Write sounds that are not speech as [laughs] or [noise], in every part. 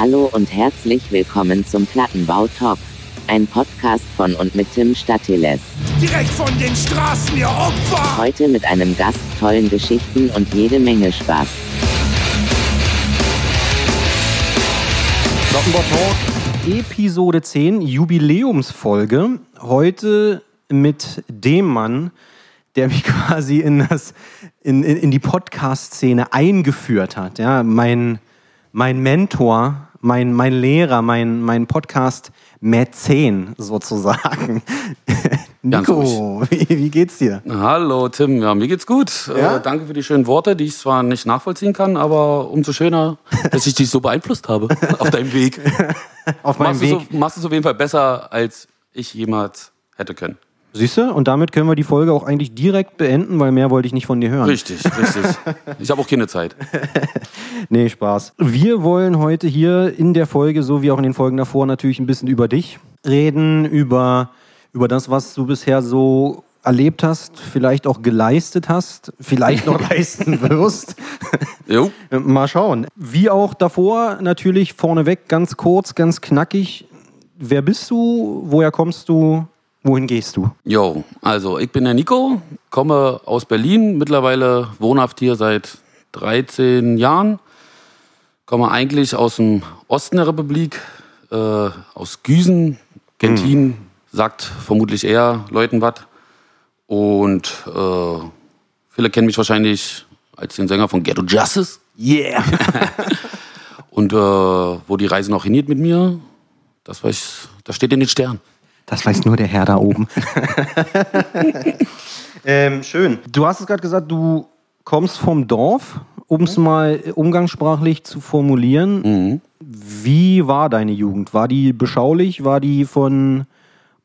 Hallo und herzlich willkommen zum Plattenbau Talk. Ein Podcast von und mit Tim Statiles. Direkt von den Straßen, ihr Opfer! Heute mit einem Gast, tollen Geschichten und jede Menge Spaß. Plattenbau Talk, Episode 10, Jubiläumsfolge. Heute mit dem Mann, der mich [laughs] quasi in, das, in, in, in die Podcast-Szene eingeführt hat. Ja, mein, mein Mentor, mein, mein Lehrer, mein, mein Podcast-Mäzen sozusagen. [laughs] Nico, wie, wie geht's dir? Hallo Tim, ja, mir geht's gut. Ja? Äh, danke für die schönen Worte, die ich zwar nicht nachvollziehen kann, aber umso schöner, [laughs] dass ich dich so beeinflusst habe auf deinem Weg. [laughs] Auf meinem Machst du, Weg. so, machst du es auf jeden Fall besser, als ich jemals hätte können. Siehst du? Und damit können wir die Folge auch eigentlich direkt beenden, weil mehr wollte ich nicht von dir hören. Richtig, richtig. Ich habe auch keine Zeit. [laughs] Nee, Spaß. Wir wollen heute hier in der Folge, so wie auch in den Folgen davor, natürlich ein bisschen über dich reden, über, über das, was du bisher so erlebt hast, vielleicht auch geleistet hast, vielleicht noch [laughs] leisten wirst. Jo. [laughs] Mal schauen. Wie auch davor, natürlich vorneweg, ganz kurz, ganz knackig. Wer bist du? Woher kommst du? Wohin gehst du? Jo, also ich bin der Nico, komme aus Berlin, mittlerweile wohnhaft hier seit 13 Jahren. Komme eigentlich aus dem Osten der Republik, äh, aus Güsen, Gentin, sagt vermutlich eher Leuten was. Und äh, viele kennen mich wahrscheinlich als den Sänger von Ghetto Justice. Yeah! [laughs] Und äh, wo die Reise noch hingeht mit mir, das, weiß, das steht in den Sternen. Das weiß nur der Herr da oben. [laughs] ähm, schön. Du hast es gerade gesagt, du kommst vom Dorf, um es mal umgangssprachlich zu formulieren. Wie war deine Jugend? War die beschaulich? War die von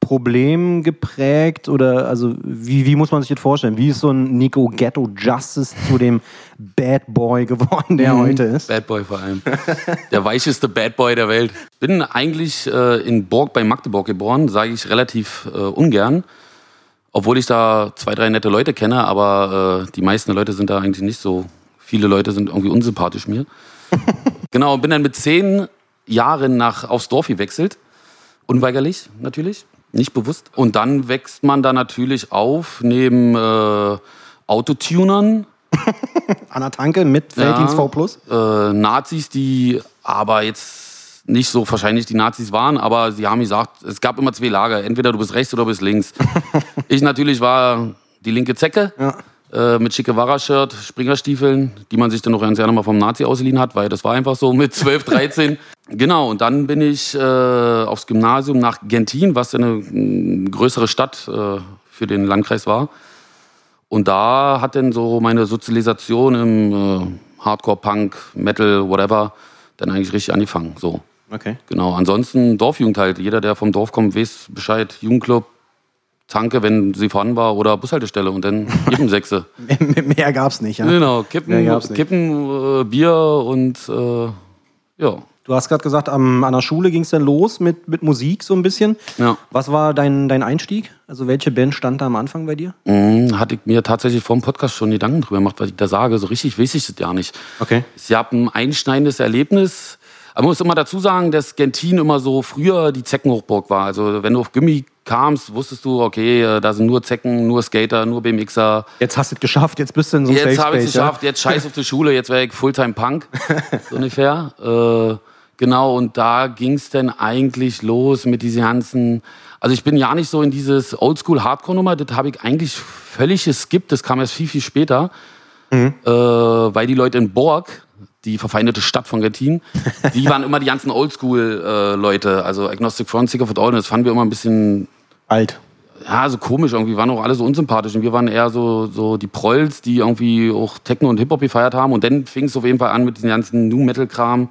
Problemen geprägt? Oder also wie, wie muss man sich das vorstellen? Wie ist so ein Nico Ghetto Justice zu dem Bad Boy geworden, der heute ist? Bad Boy vor allem. Der weicheste Bad Boy der Welt. Bin eigentlich äh, in Borg bei Magdeburg geboren, sage ich relativ äh, ungern. Obwohl ich da zwei, drei nette Leute kenne, aber äh, die meisten Leute sind da eigentlich nicht so. Viele Leute sind irgendwie unsympathisch mir. [laughs] genau, bin dann mit zehn Jahren nach, aufs Dorf gewechselt. Unweigerlich, natürlich. Nicht bewusst. Und dann wächst man da natürlich auf neben äh, Autotunern, [laughs] An der Tanke mit Felddienst V Plus? äh, Nazis, die aber jetzt nicht so wahrscheinlich die Nazis waren, aber sie haben gesagt, es gab immer zwei Lager, entweder du bist rechts oder du bist links. [laughs] ich natürlich war die linke Zecke Ja. Äh, mit Che Guevara-Shirt, Springerstiefeln, die man sich dann noch ganz gerne mal vom Nazi ausgeliehen hat, weil das war einfach so mit 12, 13. [laughs] genau, und dann bin ich äh, aufs Gymnasium nach Gentin, was eine mm, größere Stadt äh, für den Landkreis war. Und da hat dann so meine Sozialisation im äh, Hardcore, Punk, Metal, whatever, dann eigentlich richtig angefangen. So, Okay. genau. Ansonsten Dorfjugend halt. Jeder, der vom Dorf kommt, weiß Bescheid. Jugendclub, Tanke, wenn sie vorhanden war, oder Bushaltestelle und dann [laughs] Kippensechse. Mehr gab's nicht, ja? genau, Kippen. Kippen äh, Bier und äh, ja. Du hast gerade gesagt, am, an der Schule ging es dann los mit, mit Musik so ein bisschen. Ja. Was war dein, dein Einstieg? Also welche Band stand da am Anfang bei dir? Mhm, hatte ich mir tatsächlich vor dem Podcast schon Gedanken drüber gemacht, was ich da sage. So richtig weiß ich das ja nicht. Okay. Es gab ein einschneidendes Erlebnis. Aber man muss immer dazu sagen, dass Gentin immer so früher die Zeckenhochburg war. Also wenn du auf Gimmi kamst, wusstest du, okay, äh, da sind nur Zecken, nur Skater, nur BMXer. Jetzt hast du es geschafft, jetzt bist du in so einem Jetzt habe ich es geschafft, jetzt scheiß auf die Schule, jetzt wäre ich Fulltime Punk, so ungefähr. [laughs] Äh, genau, und da ging es dann eigentlich los mit diesen ganzen. Also ich bin ja nicht so in dieses Oldschool-Hardcore-Nummer, das habe ich eigentlich völlig geskippt, das kam erst viel, viel später. Äh, weil die Leute in Borg, die verfeindete Stadt von Gentin, die waren immer die ganzen Oldschool-Leute, also Agnostic Front, Sick of It All, und das fanden wir immer ein bisschen? Alt. ja, so komisch irgendwie, waren auch alle so unsympathisch und wir waren eher so, so die Prolls, die irgendwie auch Techno und Hip-Hop gefeiert haben und dann fing es auf jeden Fall an mit diesem ganzen New-Metal-Kram,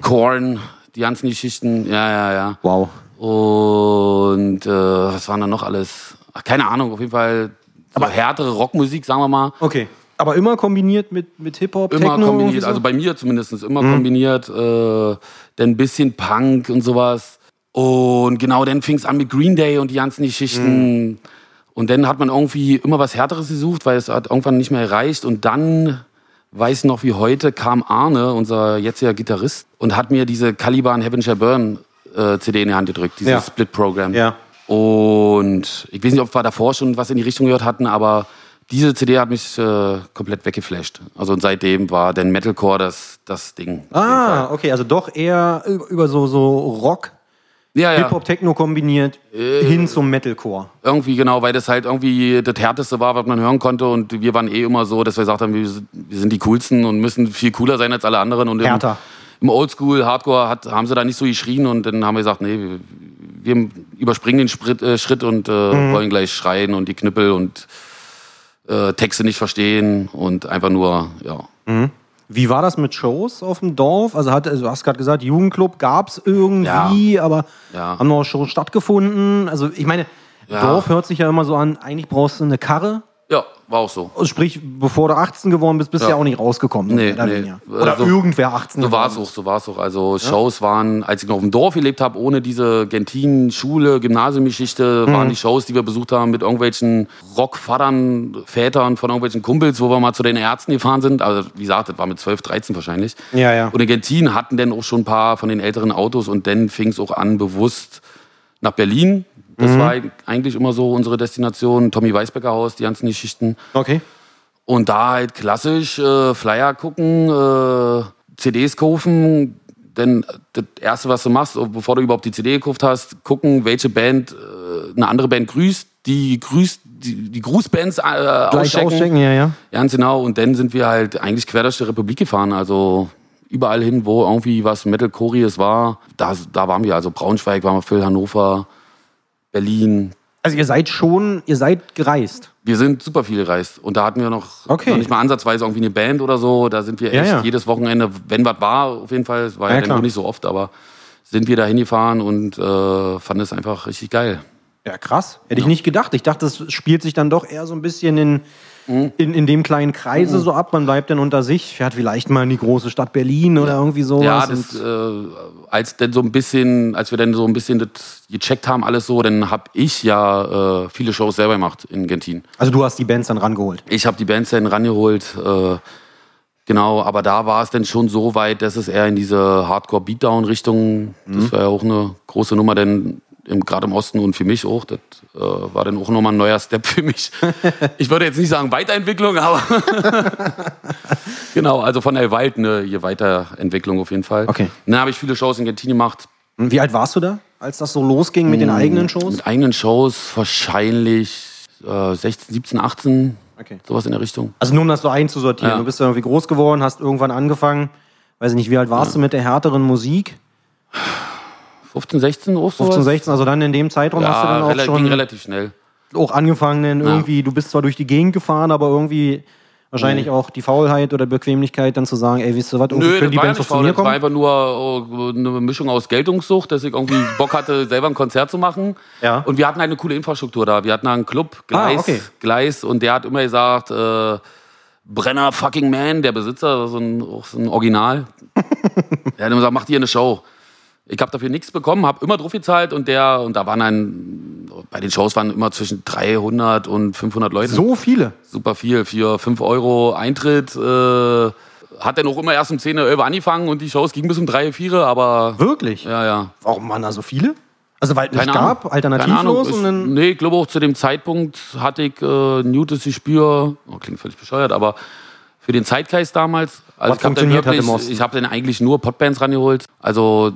Korn, die ganzen Geschichten, ja, ja, ja. Wow. Und äh, was waren da noch alles? Ach, keine Ahnung, auf jeden Fall so härtere Rockmusik, sagen wir mal. Okay. Aber immer kombiniert mit, mit Hip-Hop, Immer Techno? kombiniert, so? also bei mir zumindest immer kombiniert. Äh, dann ein bisschen Punk und sowas. Und genau, dann fing es an mit Green Day und die ganzen Geschichten. Und dann hat man irgendwie immer was Härteres gesucht, weil es hat irgendwann nicht mehr erreicht. Und dann weiß noch wie heute, kam Arne, unser jetziger Gitarrist, und hat mir diese Caliban Heaven Shall Burn äh, CD in die Hand gedrückt, dieses Ja. Split-Programm. Ja. Und ich weiß nicht, ob wir davor schon was in die Richtung gehört hatten, aber diese CD hat mich äh, komplett weggeflasht. Also und seitdem war dann Metalcore das, das Ding. Ah, okay, also doch eher über über so, so Rock, ja, ja. Hip-Hop, Techno kombiniert hin zum Metalcore. Irgendwie genau, weil das halt irgendwie das Härteste war, was man hören konnte. Und wir waren eh immer so, dass wir gesagt haben, wir sind, wir sind die Coolsten und müssen viel cooler sein als alle anderen. Und im, Härter. im Oldschool, Hardcore hat, haben sie da nicht so geschrien. Und dann haben wir gesagt, nee, wir, wir überspringen den Sprit, äh, Schritt und äh, wollen gleich schreien und die Knüppel und äh, Texte nicht verstehen und einfach nur, ja. Wie war das mit Shows auf dem Dorf? Also, hat, also du hast gerade gesagt, Jugendclub gab es irgendwie, aber Ja. haben noch Shows stattgefunden? Also ich meine, Ja. Dorf hört sich ja immer so an, eigentlich brauchst du eine Karre. Ja, war auch so. Also Sprich, bevor du 18 geworden bist, bist du ja. Ja. auch nicht rausgekommen. so Nee, oder nee. weniger. Oder Also, irgendwer 18 So war es auch, so war es auch. Also Shows waren, als ich noch auf dem Dorf gelebt habe, ohne diese Gentin-Schule, Gymnasiumgeschichte, waren die Shows, die wir besucht haben mit irgendwelchen Rockvatern, Vätern von irgendwelchen Kumpels, wo wir mal zu den Ärzten gefahren sind. Also wie gesagt, das war mit 12, 13 wahrscheinlich. Ja, ja. Und in Gentin hatten dann auch schon ein paar von den älteren Autos und dann fing es auch an, bewusst nach Berlin. Das Mhm. war eigentlich immer so unsere Destination. Tommy Weisbecker Haus, die ganzen Geschichten. Okay. Und da halt klassisch äh, Flyer gucken, äh, CDs kaufen. Denn das Erste, was du machst, bevor du überhaupt die CD gekauft hast, gucken, welche Band äh, eine andere Band grüßt, die grüßt, die, die Grußbands äh, Gleich auschecken. auschecken, ja, ja. Ganz genau. Und dann sind wir halt eigentlich quer durch die Republik gefahren. Also überall hin, wo irgendwie was Metal-Chorees war, da, da waren wir. Also Braunschweig waren wir viel, Hannover, Berlin. Also ihr seid schon, ihr seid gereist. Wir sind super viel gereist. Und da hatten wir noch, Okay. noch nicht mal ansatzweise irgendwie eine Band oder so. Da sind wir Ja, echt ja. jedes Wochenende, wenn was war, auf jeden Fall, es war Ja, ja, dann nicht so oft, aber sind wir da hingefahren und äh, fanden es einfach richtig geil. Ja, krass. Hätte ich nicht gedacht. Ich dachte, das spielt sich dann doch eher so ein bisschen in, Mhm. in, in dem kleinen Kreise so ab. Man bleibt dann unter sich, fährt vielleicht mal in die große Stadt Berlin oder irgendwie sowas. Ja, das, Und- äh, als denn so ein bisschen, als wir dann so ein bisschen das gecheckt haben, alles so, dann habe ich ja äh, viele Shows selber gemacht in Gentin. also du hast die Bands dann rangeholt. Ich habe die Bands dann rangeholt, äh, genau, aber da war es dann schon so weit, dass es eher in diese Hardcore-Beatdown-Richtung, das war ja auch eine große Nummer, denn im, gerade im Osten und für mich auch, das äh, war dann auch nochmal ein neuer Step für mich. [laughs] ich würde jetzt nicht sagen Weiterentwicklung, aber [laughs] genau, also von der Wald eine hier Weiterentwicklung auf jeden Fall. Okay. Dann habe ich viele Shows in Gentin gemacht, Wie alt warst du da, als das so losging mit den eigenen Shows? mit eigenen Shows, wahrscheinlich äh, 16, 17, 18, Okay. sowas in der Richtung. Also nur um das so einzusortieren. Ja. Du bist irgendwie groß geworden, hast irgendwann angefangen, weiß ich nicht, wie alt warst du mit der härteren Musik? 15, 16 auch 15, 16, also dann in dem Zeitraum hast du dann Ja, auch rela ging schon relativ schnell. auch angefangen, denn irgendwie, du bist zwar durch die Gegend gefahren, aber irgendwie wahrscheinlich auch die Faulheit oder Bequemlichkeit dann zu sagen, ey, wisst ihr was, irgendwie Nö, können die ja Bands doch zu mir das war kommen? einfach nur äh, eine Mischung aus Geltungssucht, dass ich irgendwie Bock hatte, [laughs] selber ein Konzert zu machen. Ja. Und wir hatten eine coole Infrastruktur da. Wir hatten einen Club, Gleis, Ah, okay. Gleis und der hat immer gesagt, äh, Brenner fucking man, der Besitzer, so ein, so ein Original. [laughs] der hat immer gesagt, mach dir eine Show. Ich habe dafür nichts bekommen, habe immer drauf gezahlt und der und da waren dann bei den Shows waren immer zwischen 300 und 500 Leute So viele. super viel. Für 5 Euro Eintritt äh, hat dann auch immer erst um 10, 11 angefangen und die Shows gingen bis um 3, 4, aber Wirklich? ja, ja. Warum waren da so viele? Also weil es nicht Ahnung. gab, alternativlos Keine Ahnung. dann. nee, ich glaube auch zu dem Zeitpunkt hatte ich äh, Newtes Gespür, oh, klingt völlig bescheuert, aber für den Zeitgeist damals, also Was ich habe dann wirklich, ich habe dann eigentlich nur Potbands rangeholt. Also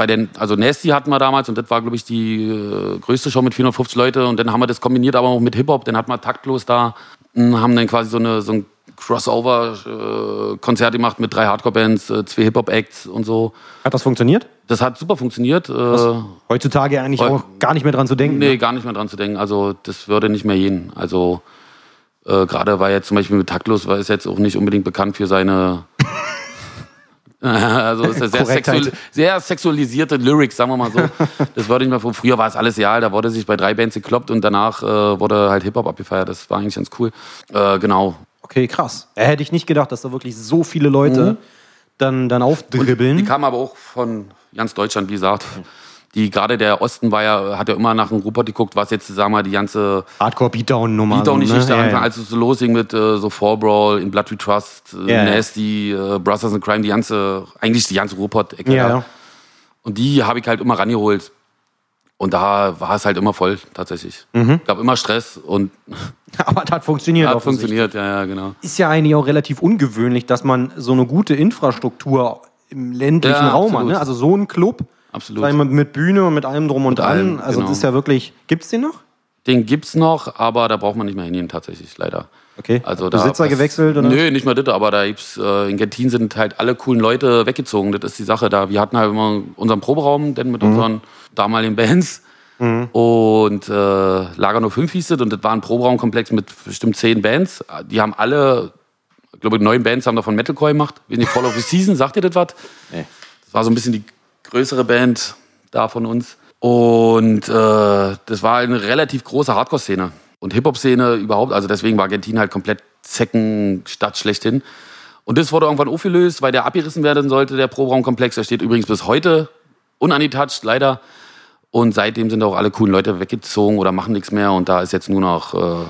bei den, also Nasty hatten wir damals und das war glaube ich die äh, größte Show mit 450 Leute und dann haben wir das kombiniert aber auch mit Hip Hop. Dann hatten wir taktlos da, mh, haben dann quasi so eine so ein Crossover-Konzert gemacht mit drei Hardcore-Bands, äh, zwei Hip-Hop-Acts und so. Hat das funktioniert? Das hat super funktioniert. Äh, Heutzutage eigentlich Heu- auch gar nicht mehr dran zu denken. Nee, ne? gar nicht mehr dran zu denken. Also das würde nicht mehr gehen. Also äh, gerade war jetzt zum Beispiel mit Taktlos, war ist jetzt auch nicht unbedingt bekannt für seine [laughs] also ist sehr, sexual, sehr sexualisierte Lyrics, sagen wir mal so. [laughs] Das würde ich mal von früher war es alles real, da wurde sich bei drei Bands gekloppt und danach äh, wurde halt Hip-Hop abgefeiert. Das war eigentlich ganz cool. Äh, genau. Okay, krass. Äh, hätte ich nicht gedacht, dass da wirklich so viele Leute dann, dann Die aufdribbeln. kamen aber auch von ganz Deutschland, wie gesagt. Die gerade der Osten war ja, hat ja immer nach dem Ruhrpott geguckt, was jetzt, sagen wir mal, die ganze Hardcore-Beatdown-Nummer. Beatdown-Geschichte so, ne? anfing, ja, ja. als es so losging mit äh, so Brawl, In Blood We Trust, äh, Ja. Nasty, äh, Brothers in Crime, die ganze, eigentlich die ganze Ruhrpott-Ecke. Ja. Und die habe ich halt immer rangeholt. Und da war es halt immer voll, tatsächlich. Mhm. Gab immer Stress und [laughs] Aber das hat funktioniert. hat funktioniert, ja, ja, genau. Ist ja eigentlich auch relativ ungewöhnlich, dass man so eine gute Infrastruktur im ländlichen Ja, Raum hat. Ne? Also so ein Club, Absolut. sag mal, mit Bühne und mit allem drum und dran. allem, also genau. das ist ja wirklich. Gibt's den noch? Den gibt's noch, aber da braucht man nicht mehr hingehen, tatsächlich, leider. Okay. Also da Besitzer was- gewechselt oder? Nö, nicht mal das, aber da gibt's, äh, in Gentin sind halt alle coolen Leute weggezogen. Das ist die Sache da. Wir hatten halt immer unseren Proberaum, denn Mhm. mit unseren damaligen Bands. Und äh, Lager 05 hieß es und das war ein Proberaumkomplex mit bestimmt zehn Bands. Die haben alle, ich glaube, neun Bands haben davon Metalcore gemacht. Wir sind Fall of the Season, sagt ihr das was? Nee. Das war so ein bisschen die größere Band da von uns. Und äh, das war eine relativ große Hardcore-Szene und Hip-Hop-Szene überhaupt. Also deswegen war Argentin halt komplett Zeckenstadt schlechthin. Und das wurde irgendwann aufgelöst, weil der abgerissen werden sollte, der Proberaumkomplex. Der steht übrigens bis heute unangetouched, leider. Und seitdem sind auch alle coolen Leute weggezogen oder machen nichts mehr. Und da ist jetzt nur noch äh,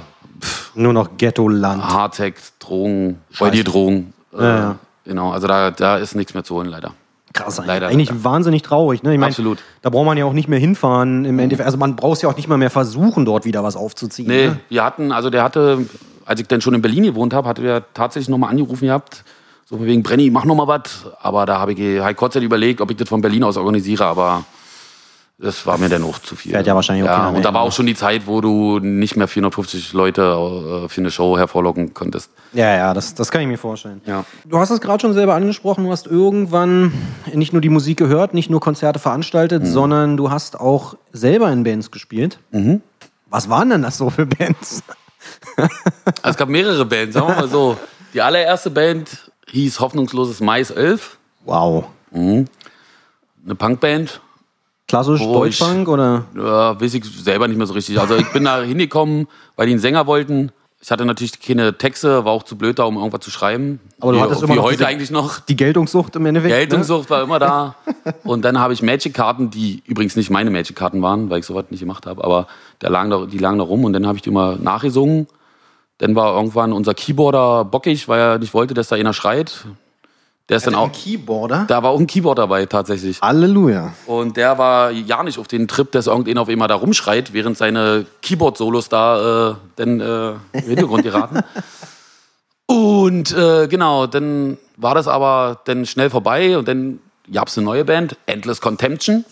Nur noch Ghetto-Land. Hardtech, Drogen, bei dir Drogen. Äh, Ja, ja. Genau, also da, da ist nichts mehr zu holen, leider. Krass, eigentlich. Leider, eigentlich leider. wahnsinnig traurig. Ne? Ich mein, Absolut. Da braucht man ja auch nicht mehr hinfahren im Endeffekt. Also man braucht ja auch nicht mal mehr versuchen, dort wieder was aufzuziehen. Nee, Ne? wir hatten, also der hatte, als ich dann schon in Berlin gewohnt habe, hatte der tatsächlich nochmal angerufen gehabt. So wegen, Brenny, mach noch mal was. Aber da habe ich halt kurzzeitig überlegt, ob ich das von Berlin aus organisiere, aber das war mir dann auch zu viel. Fährt ja wahrscheinlich auch ja, Und da war auch schon die Zeit, wo du nicht mehr 450 Leute äh, für eine Show hervorlocken konntest. Ja, ja, das, das kann ich mir vorstellen. Ja. Du hast es gerade schon selber angesprochen, du hast irgendwann nicht nur die Musik gehört, nicht nur Konzerte veranstaltet, sondern du hast auch selber in Bands gespielt. Was waren denn das so für Bands? [laughs] Es gab mehrere Bands, sagen wir mal so. Die allererste Band hieß Hoffnungsloses Mais 11, Wow. eine Punkband. Klassisch Oh, ich- Deutschpunk oder? Ja, weiß ich selber nicht mehr so richtig. Also ich bin da [laughs] hingekommen, weil die einen Sänger wollten. Ich hatte natürlich keine Texte, war auch zu blöd da, um irgendwas zu schreiben. Aber du wie, hattest wie immer noch heute diese- eigentlich noch. Die Geltungssucht im Endeffekt. ne? Geltungssucht war immer da. Und dann habe ich Magic-Karten, die übrigens nicht meine Magic-Karten waren, weil ich sowas nicht gemacht habe, aber der lagen da, die lagen da rum und dann habe ich die immer nachgesungen. Dann war irgendwann unser Keyboarder bockig, weil er nicht wollte, dass da einer schreit. Der ist dann auch, Ein Keyboarder? da war auch ein Keyboard dabei tatsächlich. Halleluja. Und der war ja nicht auf den Trip, dass irgendeiner auf einmal da rumschreit, während seine Keyboard-Solos da äh, dann äh, im Hintergrund geraten. [laughs] Und äh, genau, dann war das aber dann schnell vorbei und dann gab es eine neue Band, Endless Contemption.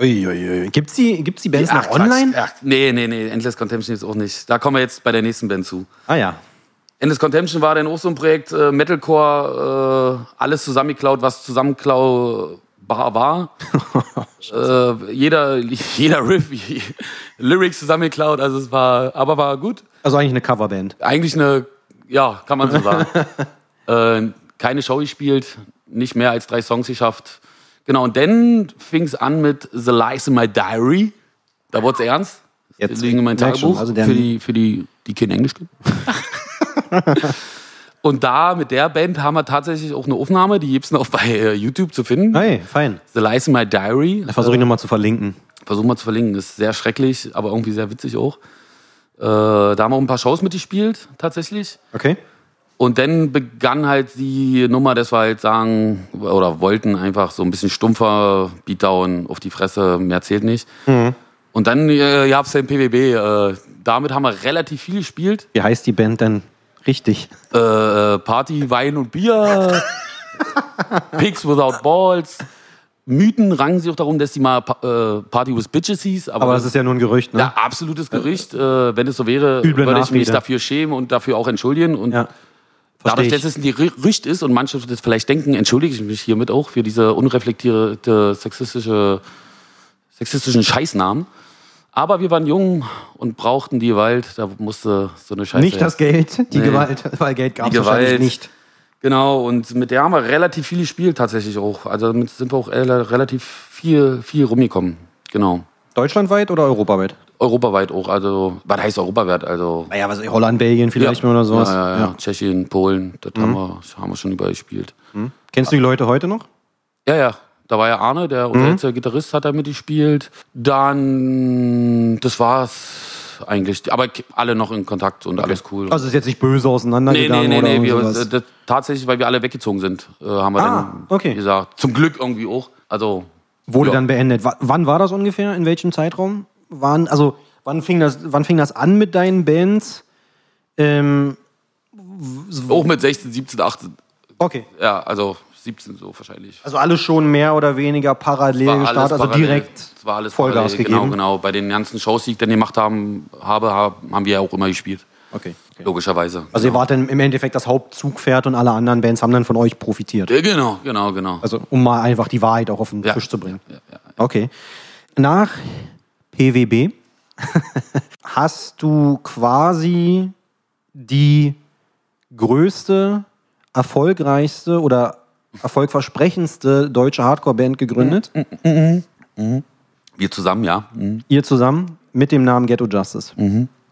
Uiuiui. Gibt's die, gibt's die Bands noch Quatsch. online? Ach, nee, nee, nee, Endless Contemption ist auch nicht. Da kommen wir jetzt bei der nächsten Band zu. Ah ja. Endless Contemption war dann auch so ein Projekt, äh, Metalcore, äh, alles zusammengeklaut, was zusammenklaubar war. [laughs] äh, jeder, jeder Riff, [laughs] Lyrics zusammengeklaut, also es war, aber war gut. Also eigentlich eine Coverband. Eigentlich eine, ja, kann man so sagen. [laughs] äh, keine Show gespielt, nicht mehr als drei Songs geschafft. Genau, und dann fing es an mit The Lies in My Diary. Da wurde es ernst. Jetzt liegen in meinem merk schon, Tagebuch also der- für die, für die, die kein Englisch können. [laughs] und da mit der Band haben wir tatsächlich auch eine Aufnahme, die gibt es noch bei äh, YouTube zu finden. Hey, fein. The Lies in My Diary. Da versuche ich nochmal zu verlinken. Versuchen wir zu verlinken. Ist sehr schrecklich, aber irgendwie sehr witzig auch. Äh, da haben wir auch ein paar Shows mitgespielt, tatsächlich. Okay. Und dann begann halt die Nummer, dass wir halt sagen, oder wollten einfach so ein bisschen stumpfer Beatdown auf die Fresse, mehr zählt nicht. Und dann äh, gab es den PWB. Äh, damit haben wir relativ viel gespielt. Wie heißt die Band denn richtig? Äh, äh, Party, Wein und Bier, [laughs] Pigs Without Balls. Mythen rangen sich auch darum, dass die mal äh, Party with Bitches hieß. Aber das ist ja nur ein Gerücht, ne? ja, absolutes Gerücht. Äh, wenn es so wäre, Üble würde ich mich dafür schämen und dafür auch entschuldigen. Und Ja. Dadurch, dass es ein Gerücht ist und manche das vielleicht denken, entschuldige ich mich hiermit auch für diese unreflektierte sexistische, sexistischen Scheißnamen. Aber wir waren jung und brauchten die Gewalt, da musste so eine Scheiße. Nicht das Geld, die Nee. Gewalt, [laughs] weil Geld gab es wahrscheinlich nicht. Genau, und mit der haben wir relativ viel gespielt tatsächlich auch. Also damit sind wir auch relativ viel, viel rumgekommen. Genau. Deutschlandweit oder europaweit? Europaweit auch. Also, was heißt europaweit? Also, Naja, was Holland, Belgien vielleicht mal oder sowas. Ja, ja, ja. Ja. Mhm. Tschechien, Polen, das haben, wir, haben wir schon überall gespielt. Kennst du die Leute heute noch? Ja, ja, Da war ja Arne, der unser jetziger Gitarrist, hat da mitgespielt. Dann, das war's eigentlich. Aber alle noch in Kontakt und alles cool. Also ist jetzt nicht böse nee, auseinandergegangen nee, nee, oder nee. irgendwie Wir, das, tatsächlich, weil wir alle weggezogen sind, äh, haben wir Ah, dann okay. gesagt. Zum Glück irgendwie auch. Also, Wurde ja. dann beendet. Wa- wann war das ungefähr? In welchem Zeitraum? Waren, also, wann fing das, wann fing das an mit deinen Bands? Ähm, auch mit 16, 17, 18. okay. Ja, also 17 so wahrscheinlich. Also alles schon mehr oder weniger parallel gestartet, also parallel. direkt Es war alles Vollgas parallel, gegeben. Genau, genau. Bei den ganzen Shows, die ich dann gemacht haben, habe, haben wir ja auch immer gespielt. Okay. okay. Logischerweise. Also ihr wart dann im Endeffekt das Hauptzugpferd und alle anderen Bands haben dann von euch profitiert. Ja, genau, genau, genau. Also um mal einfach die Wahrheit auch auf den Ja. Tisch zu bringen. Ja, ja. Okay. Nach PWB [laughs] hast du quasi die größte, erfolgreichste oder erfolgversprechendste deutsche Hardcore-Band gegründet. Wir zusammen, ja. Mhm. Ihr zusammen mit dem Namen Ghetto Justice.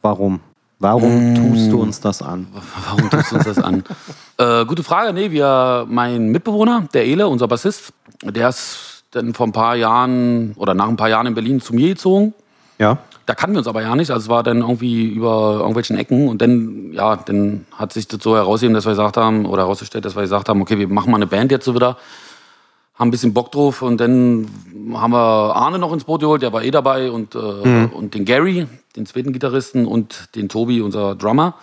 Warum? Warum tust du uns das an? [laughs] Warum tust du uns das an? äh, gute Frage. Nee, wir, mein Mitbewohner, der Ele, unser Bassist, der ist dann vor ein paar Jahren oder nach ein paar Jahren in Berlin zu mir gezogen. Ja. Da kannten wir uns aber ja nicht. Also es war dann irgendwie über irgendwelchen Ecken und dann, ja, dann hat sich das so herausgegeben, dass wir gesagt haben, oder herausgestellt, dass wir gesagt haben, okay, wir machen mal eine Band jetzt so wieder, haben ein bisschen Bock drauf und dann haben wir Arne noch ins Boot geholt, der war eh dabei und, äh, und den Gary, den zweiten Gitarristen und den Tobi, unser Drummer.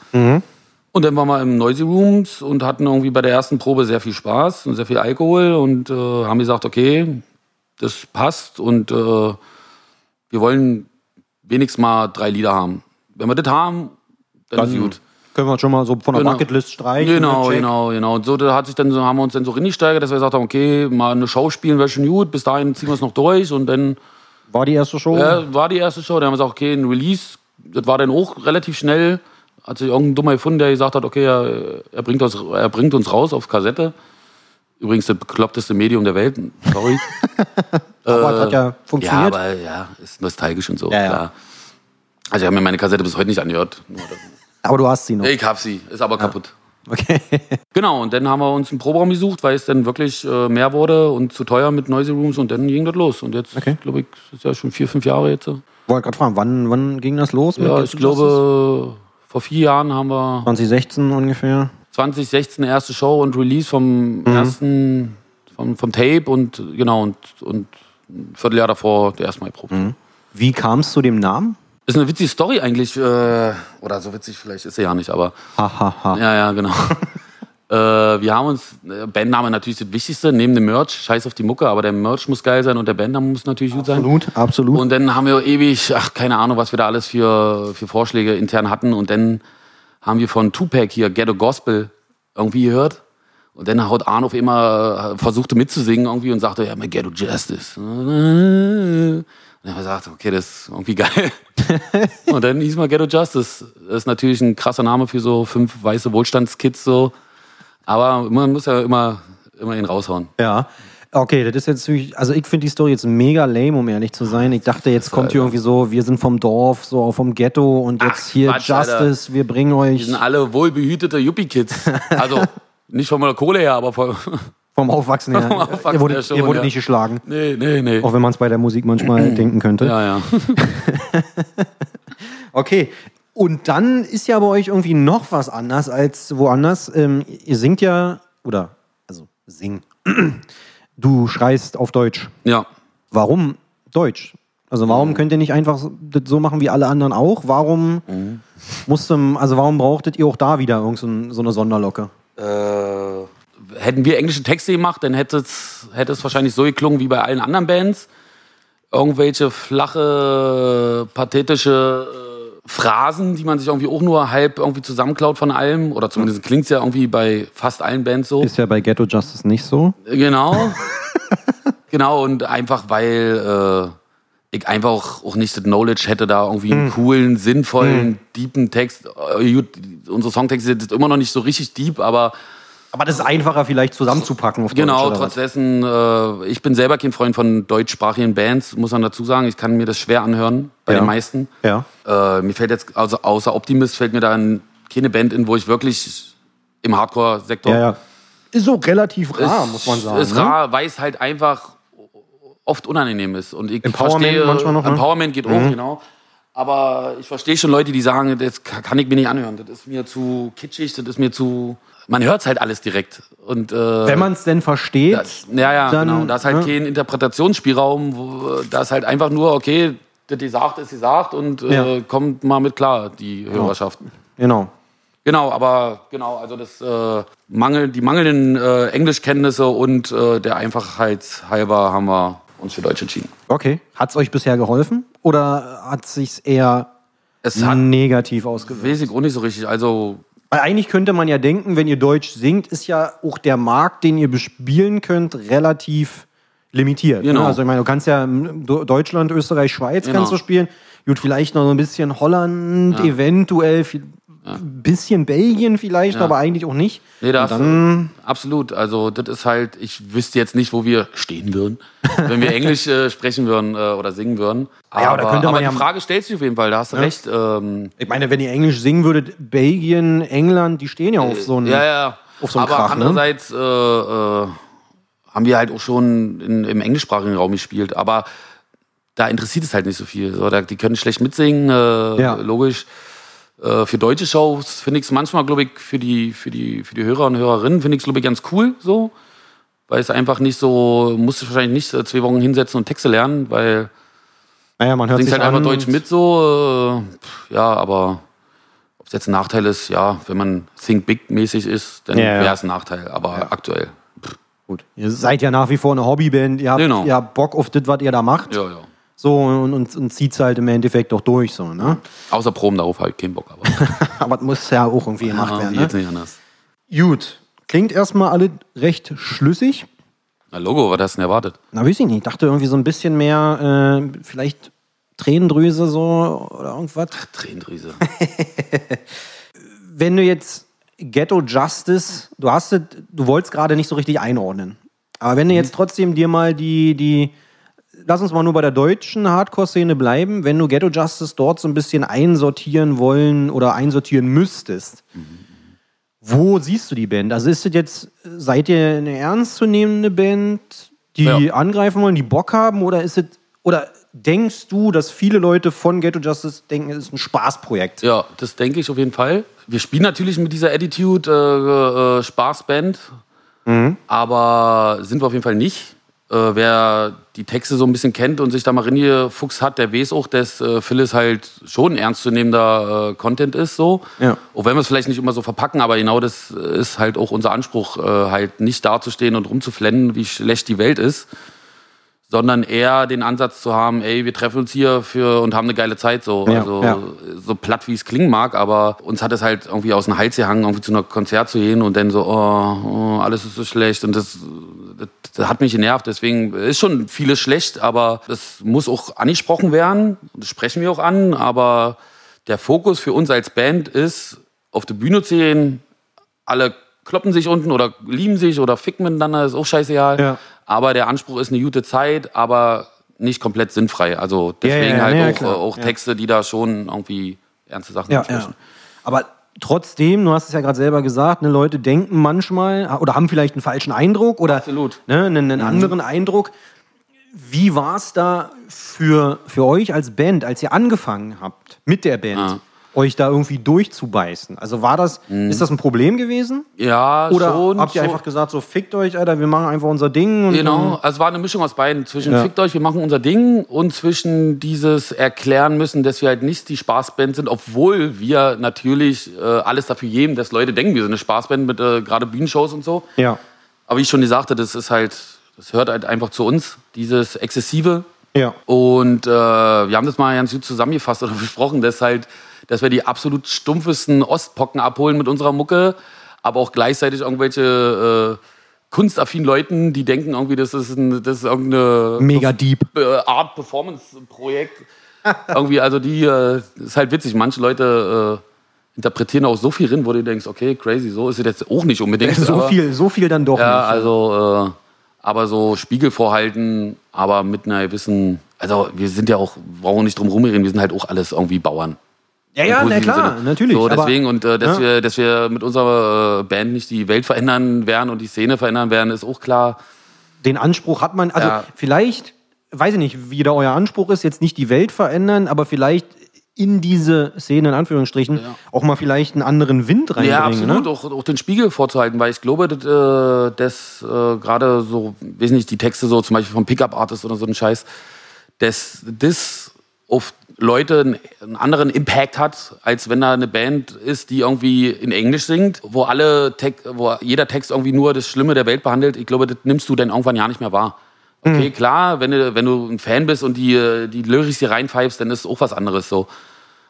Und dann waren wir im Noisy Rooms und hatten irgendwie bei der ersten Probe sehr viel Spaß und sehr viel Alkohol und äh, haben gesagt, okay, das passt und äh, wir wollen wenigstens mal drei Lieder haben. Wenn wir das haben, dann, ist gut. Können wir schon mal so von der Genau. Bucketlist streichen. Genau, genau, genau. Und so da hat sich dann so, haben wir uns dann so reingesteigert, dass wir gesagt haben, okay, mal eine Show spielen wäre schon gut, bis dahin ziehen wir es noch durch und dann War die erste Show? ja, war die erste Show, dann haben wir gesagt, okay, ein Release, das war dann auch relativ schnell, hat sich irgendein Dummer gefunden, der gesagt hat, okay, er, er, bringt, uns, er bringt uns raus auf Kassette. Übrigens das bekloppteste Medium der Welt, sorry. [laughs] Aber es hat ja ja, funktioniert. aber ja, ist nostalgisch und so, Ja, ja. Also ich habe mir meine Kassette bis heute nicht angehört. Aber du hast sie noch. Ich hab sie, ist aber kaputt. Okay. [laughs] Genau, und dann haben wir uns einen Proberaum gesucht, weil es dann wirklich äh, mehr wurde und zu teuer mit Noisy Rooms und dann ging das los. Und jetzt, Okay. glaube ich, das ist ja schon vier, fünf Jahre jetzt. Wollte gerade fragen, wann, wann ging das los? Ja, ich glaube, vor vier Jahren haben wir 2016 ungefähr. 2016 erste Show und Release vom ersten, vom, vom Tape und genau, und, und ein Vierteljahr davor der erste Mal Probe. Wie kam es zu dem Namen? Ist eine witzige Story eigentlich, äh, oder so witzig vielleicht ist sie ja nicht, aber Hahaha. Ja, ja, genau. [laughs] äh, wir haben uns, äh, Bandname natürlich das Wichtigste, neben dem Merch, scheiß auf die Mucke, aber der Merch muss geil sein und der Bandname muss natürlich gut sein. Absolut, absolut. Und dann haben wir ewig, ach, keine Ahnung, was wir da alles für, für Vorschläge intern hatten. Und dann haben wir von Tupac hier Ghetto Gospel irgendwie gehört. Und dann haut Arnulf immer, äh, versuchte mitzusingen irgendwie und sagte, ja, mein Ghetto Justice. Und dann haben wir gesagt, okay, das ist irgendwie [laughs] geil. und dann hieß mal Ghetto Justice. Das ist natürlich ein krasser Name für so fünf weiße Wohlstandskids so. Aber man muss ja immer, immer ihn raushauen. ja. Okay, das ist jetzt natürlich, also ich finde die Story jetzt mega lame, um ehrlich zu sein. Ich dachte, jetzt kommt hier irgendwie so, wir sind vom Dorf, so vom Ghetto und jetzt Ach, hier Quatsch, Alter. Justice, wir bringen Die euch sind alle wohlbehütete Yuppie-Kids. [laughs] Also nicht von der Kohle her, aber von. Vom Aufwachsen [laughs] her. Vom Aufwachsen ihr wurdet, her schon, ihr wurdet ja. nicht geschlagen. Nee, nee, nee. Auch wenn man es bei der Musik manchmal [clears throat] denken könnte. Ja, ja. [laughs] Okay. Und dann ist ja bei euch irgendwie noch was anders als woanders. Ähm, ihr singt ja, oder, also sing. [clears throat] Du schreist auf Deutsch. Ja. Warum Deutsch? Also warum könnt ihr nicht einfach so- das so machen wie alle anderen auch? Warum musste, also warum brauchtet ihr auch da wieder irgend so eine Sonderlocke? Äh, hätten wir englische Texte gemacht, dann hätte es, hätte es wahrscheinlich so geklungen wie bei allen anderen Bands. Irgendwelche flache, pathetische äh, Phrasen, die man sich irgendwie auch nur halb irgendwie zusammenklaut von allem. Oder zumindest klingt es ja irgendwie bei fast allen Bands so. Ist ja bei Ghetto Justice nicht so. Genau. [laughs] genau, und einfach weil äh, ich einfach auch, auch nicht das Knowledge hätte, da irgendwie einen coolen, sinnvollen, deepen Text. Äh, unsere Songtexte sind immer noch nicht so richtig deep, aber Aber das ist einfacher vielleicht zusammenzupacken auf genau, Deutsch. trotz dessen, äh, ich bin selber kein Freund von deutschsprachigen Bands, muss man dazu sagen. Ich kann mir das schwer anhören, bei Ja. den meisten. was? Äh, mir fällt jetzt, also außer Optimist, fällt mir da keine Band in, wo ich wirklich im Hardcore-Sektor Ja, ja, ja. Ist so relativ rar, muss man sagen. Ist ne? rar, weil es halt einfach oft unangenehm ist. Und ich Empowerment verstehe, manchmal noch, ne? Empowerment geht auch, genau. Aber ich verstehe schon Leute, die sagen, das ka- kann ich mir nicht anhören. Das ist mir zu kitschig, das ist mir zu. Man hört es halt alles direkt. Und, äh, Wenn man es denn versteht, das, ja, ja, dann, genau. Da ist halt ne? kein Interpretationsspielraum. Wo, da ist halt einfach nur, okay, das die sagt, ist sie sagt und äh, Ja. kommt mal mit klar, die Hörerschaften. Genau. Genau, aber genau, also das äh, Mangel, die mangelnden äh, Englischkenntnisse und äh, der Einfachheit halber haben wir uns für Deutsch entschieden. Okay. Hat es euch bisher geholfen oder hat es sich eher Es hat, negativ ausgewirkt? weiß ich auch nicht so richtig. Also Weil eigentlich könnte man ja denken, wenn ihr Deutsch singt, ist ja auch der Markt, den ihr bespielen könnt, relativ limitiert. Genau. Ne? Also ich meine, du kannst ja Deutschland, Österreich, Schweiz Genau. kannst du spielen. Gut, vielleicht noch so ein bisschen Holland, eventuell ein bisschen Belgien vielleicht, aber eigentlich auch nicht. Nee, da dann, du, absolut. Also das ist halt, ich wüsste jetzt nicht, wo wir stehen würden, [laughs] wenn wir Englisch äh, sprechen würden äh, oder singen würden. Aber, Ja, könnte man aber ja- die Frage stellt sich auf jeden Fall, da hast du recht. Ähm, ich meine, wenn ihr Englisch singen würdet, Belgien, England, die stehen ja auf so einem. ja, ja. auf so einen aber Krach, ne? andererseits äh, äh, haben wir halt auch schon in, im englischsprachigen Raum gespielt. Aber da interessiert es halt nicht so viel. So, da, die können schlecht mitsingen, äh, Ja. logisch. Äh, für deutsche Shows finde ich es manchmal, glaube ich, für die, für, die, für die Hörer und Hörerinnen finde ich es, glaube ich, ganz cool so. Weil es einfach nicht so, musst du wahrscheinlich nicht äh, zwei Wochen hinsetzen und Texte lernen, weil Naja, man hört singst sich halt einfach Deutsch mit so. Äh, pff, ja, aber ob es jetzt ein Nachteil ist, ja, wenn man Think Big-mäßig ist, dann Ja, ja. wäre es ein Nachteil. Aber aktuell, Gut. Ihr seid ja nach wie vor eine Hobbyband. Ihr habt, Genau. ihr habt Bock auf das, was ihr da macht. ja, ja. So, und, und, und zieht es halt im Endeffekt auch durch. So, ne? Außer Proben, darauf habe ich keinen Bock. Aber [laughs] Aber es muss ja auch irgendwie gemacht ja, werden. jetzt Ne? nicht anders. Gut. Klingt erstmal alle recht schlüssig. Na, Logo, was hast du denn erwartet? Na, weiß ich nicht. Ich dachte irgendwie so ein bisschen mehr, äh, vielleicht Tränendrüse so oder irgendwas. Tränendrüse. [laughs] Wenn du jetzt Ghetto Justice, du hast es, du wolltest gerade nicht so richtig einordnen. Aber wenn du jetzt trotzdem dir mal die, die, lass uns mal nur bei der deutschen Hardcore-Szene bleiben, wenn du Ghetto Justice dort so ein bisschen einsortieren wollen oder einsortieren müsstest, wo siehst du die Band? Also ist es jetzt, seid ihr eine ernstzunehmende Band, die Ja. angreifen wollen, die Bock haben, oder ist es, oder denkst du, dass viele Leute von Ghetto Justice denken, es ist ein Spaßprojekt? Ja, das denke ich auf jeden Fall. Wir spielen natürlich mit dieser Attitude äh, äh, Spaßband, aber sind wir auf jeden Fall nicht. Äh, wer die Texte so ein bisschen kennt und sich da mal reingefuchst hat, der weiß auch, dass äh, Phyllis halt schon ernstzunehmender äh, Content ist. So. Ja. Auch wenn wir es vielleicht nicht immer so verpacken, aber genau das ist halt auch unser Anspruch, äh, halt nicht dazustehen und rumzuflennen, wie schlecht die Welt ist, sondern eher den Ansatz zu haben, ey, wir treffen uns hier für und haben eine geile Zeit, so, Ja, also ja. so platt wie es klingen mag, aber uns hat es halt irgendwie aus dem Hals gehangen, irgendwie zu einer Konzert zu gehen und dann so, oh, oh alles ist so schlecht und das, das, das hat mich genervt, deswegen ist schon vieles schlecht, aber das muss auch angesprochen werden, das sprechen wir auch an, aber der Fokus für uns als Band ist, auf die Bühne zu gehen, alle kloppen sich unten oder lieben sich oder ficken miteinander, ist auch scheißegal. Ja. Aber der Anspruch ist eine gute Zeit, aber nicht komplett sinnfrei. Also deswegen ja, ja, halt ja, auch, klar. äh, auch Ja. Texte, die da schon irgendwie ernste Sachen Ja, ja. ansprechen. Aber trotzdem, du hast es ja gerade selber gesagt, ne, Leute denken manchmal oder haben vielleicht einen falschen Eindruck oder Absolut. Ne, einen, einen anderen Eindruck. Wie war es da für, für euch als Band, als ihr angefangen habt mit der Band, Ja. Euch da irgendwie durchzubeißen? Also war das, ist das ein Problem gewesen? Ja, Oder schon. habt ihr schon. einfach gesagt, so fickt euch, Alter, wir machen einfach unser Ding? Und Genau, also es war eine Mischung aus beiden. Zwischen Ja. fickt euch, wir machen unser Ding und zwischen dieses erklären müssen, dass wir halt nicht die Spaßband sind, obwohl wir natürlich äh, alles dafür geben, dass Leute denken, wir sind eine Spaßband mit äh, gerade Bühnenshows und so. Ja. Aber wie ich schon gesagt habe, das ist halt, das hört halt einfach zu uns, dieses Exzessive. Ja. Und äh, wir haben das mal ganz gut zusammengefasst oder [laughs] besprochen, dass halt, dass wir die absolut stumpfesten Ostpocken abholen mit unserer Mucke, aber auch gleichzeitig irgendwelche äh, kunstaffinen Leuten, die denken irgendwie, das ist, ein, das ist irgendeine Mega deep. äh, Art Performance-Projekt. [laughs] irgendwie, also die, äh, ist halt witzig. Manche Leute äh, interpretieren auch so viel drin, wo du denkst, okay, crazy, so ist es jetzt auch nicht unbedingt. [laughs] So aber- viel, so viel dann doch ja, nicht. also, äh, aber so Spiegel vorhalten, aber mit einer gewissen, also wir sind ja auch, brauchen nicht drum rumreden, wir sind halt auch alles irgendwie Bauern. Ja, ja, na klar, Sinne. natürlich. So, aber- deswegen, und äh, dass, Ja. wir, dass wir mit unserer äh, Band nicht die Welt verändern werden und die Szene verändern werden, ist auch klar. den Anspruch hat man, also Ja. vielleicht weiß ich nicht, wie da euer Anspruch ist, jetzt nicht die Welt verändern, aber vielleicht in diese Szene, in Anführungsstrichen, Ja. auch mal vielleicht einen anderen Wind reinbringen. Ja, absolut, Ne? auch, auch den Spiegel vorzuhalten, weil ich glaube, dass, äh, dass äh, gerade so, weiß nicht, die Texte so zum Beispiel vom Pickup-Artist oder so ein Scheiß, dass das auf Leute einen, anderen Impact hat, als wenn da eine Band ist, die irgendwie in Englisch singt, wo alle wo jeder Text irgendwie nur das Schlimme der Welt behandelt. Ich glaube, das nimmst du dann irgendwann ja nicht mehr wahr. Okay, klar, wenn du, wenn du ein Fan bist und die, die Lyrics hier reinpfeifst, dann ist es auch was anderes so.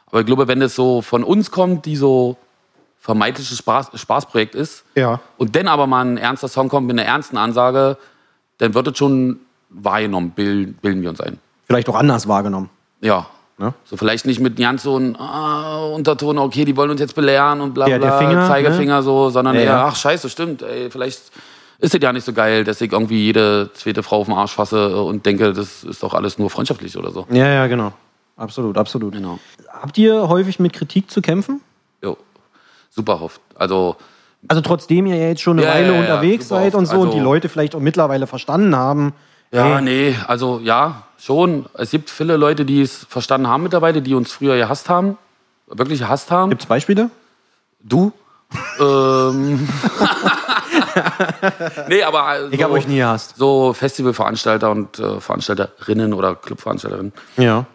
Aber ich glaube, wenn das so von uns kommt, die so vermeintliches Spaß, Spaßprojekt ist, Ja. und dann aber mal ein ernster Song kommt mit einer ernsten Ansage, dann wird es schon wahrgenommen, bilden, bilden wir uns ein. Vielleicht auch anders wahrgenommen. Ja. Ne? So vielleicht nicht mit ganz so einem ah, Unterton, okay, die wollen uns jetzt belehren und bla Ja, bla, der Finger, Zeigefinger so, sondern Ja, eher, ja. ach scheiße, stimmt, ey, vielleicht ist es ja nicht so geil, dass ich irgendwie jede zweite Frau auf den Arsch fasse und denke, das ist doch alles nur freundschaftlich oder so. Ja, ja, genau. Absolut, absolut. Genau. Habt ihr häufig mit Kritik zu kämpfen? Jo. Super hofft. Also, Also trotzdem ihr ja jetzt schon eine Ja, Weile ja, ja, unterwegs seid und oft. so und Also- die Leute vielleicht auch mittlerweile verstanden haben. Ja, hey, nee, also ja, schon. Es gibt viele Leute, die es verstanden haben mittlerweile, die uns früher gehasst haben. Wirklich gehasst haben. Gibt's Beispiele? Du? ähm. [laughs] nee, aber so, Ich habe euch nie gehasst. so Festivalveranstalter und äh, Veranstalterinnen oder Clubveranstalterinnen. Ja.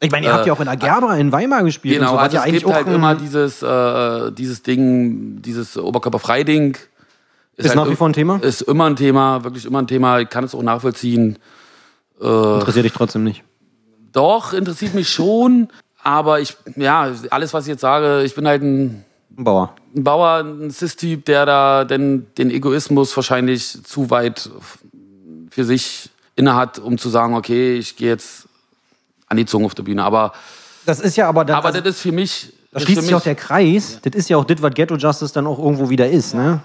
Ich meine, ihr habt ja auch in Agerba in Weimar gespielt. Genau, so, also ja es eigentlich gibt halt immer dieses, äh, dieses Ding, dieses Oberkörperfrei-Ding. Ist nach wie vor ein Thema? Ist immer ein Thema, wirklich immer ein Thema. Ich kann es auch nachvollziehen. Interessiert dich trotzdem nicht. Doch, interessiert mich schon. Aber ich, ja, alles, was ich jetzt sage, ich bin halt ein, Ein Bauer. ein Bauer, ein Cis-Typ, der da denn den Egoismus wahrscheinlich zu weit für sich innehat, um zu sagen, okay, ich gehe jetzt an die Zunge auf der Bühne. Aber, Das ist ja aber, das, aber also, das ist für mich. da ist schließt sich auch der Kreis. Das ist ja auch das, was Ghetto Justice dann auch irgendwo wieder ist. Ne?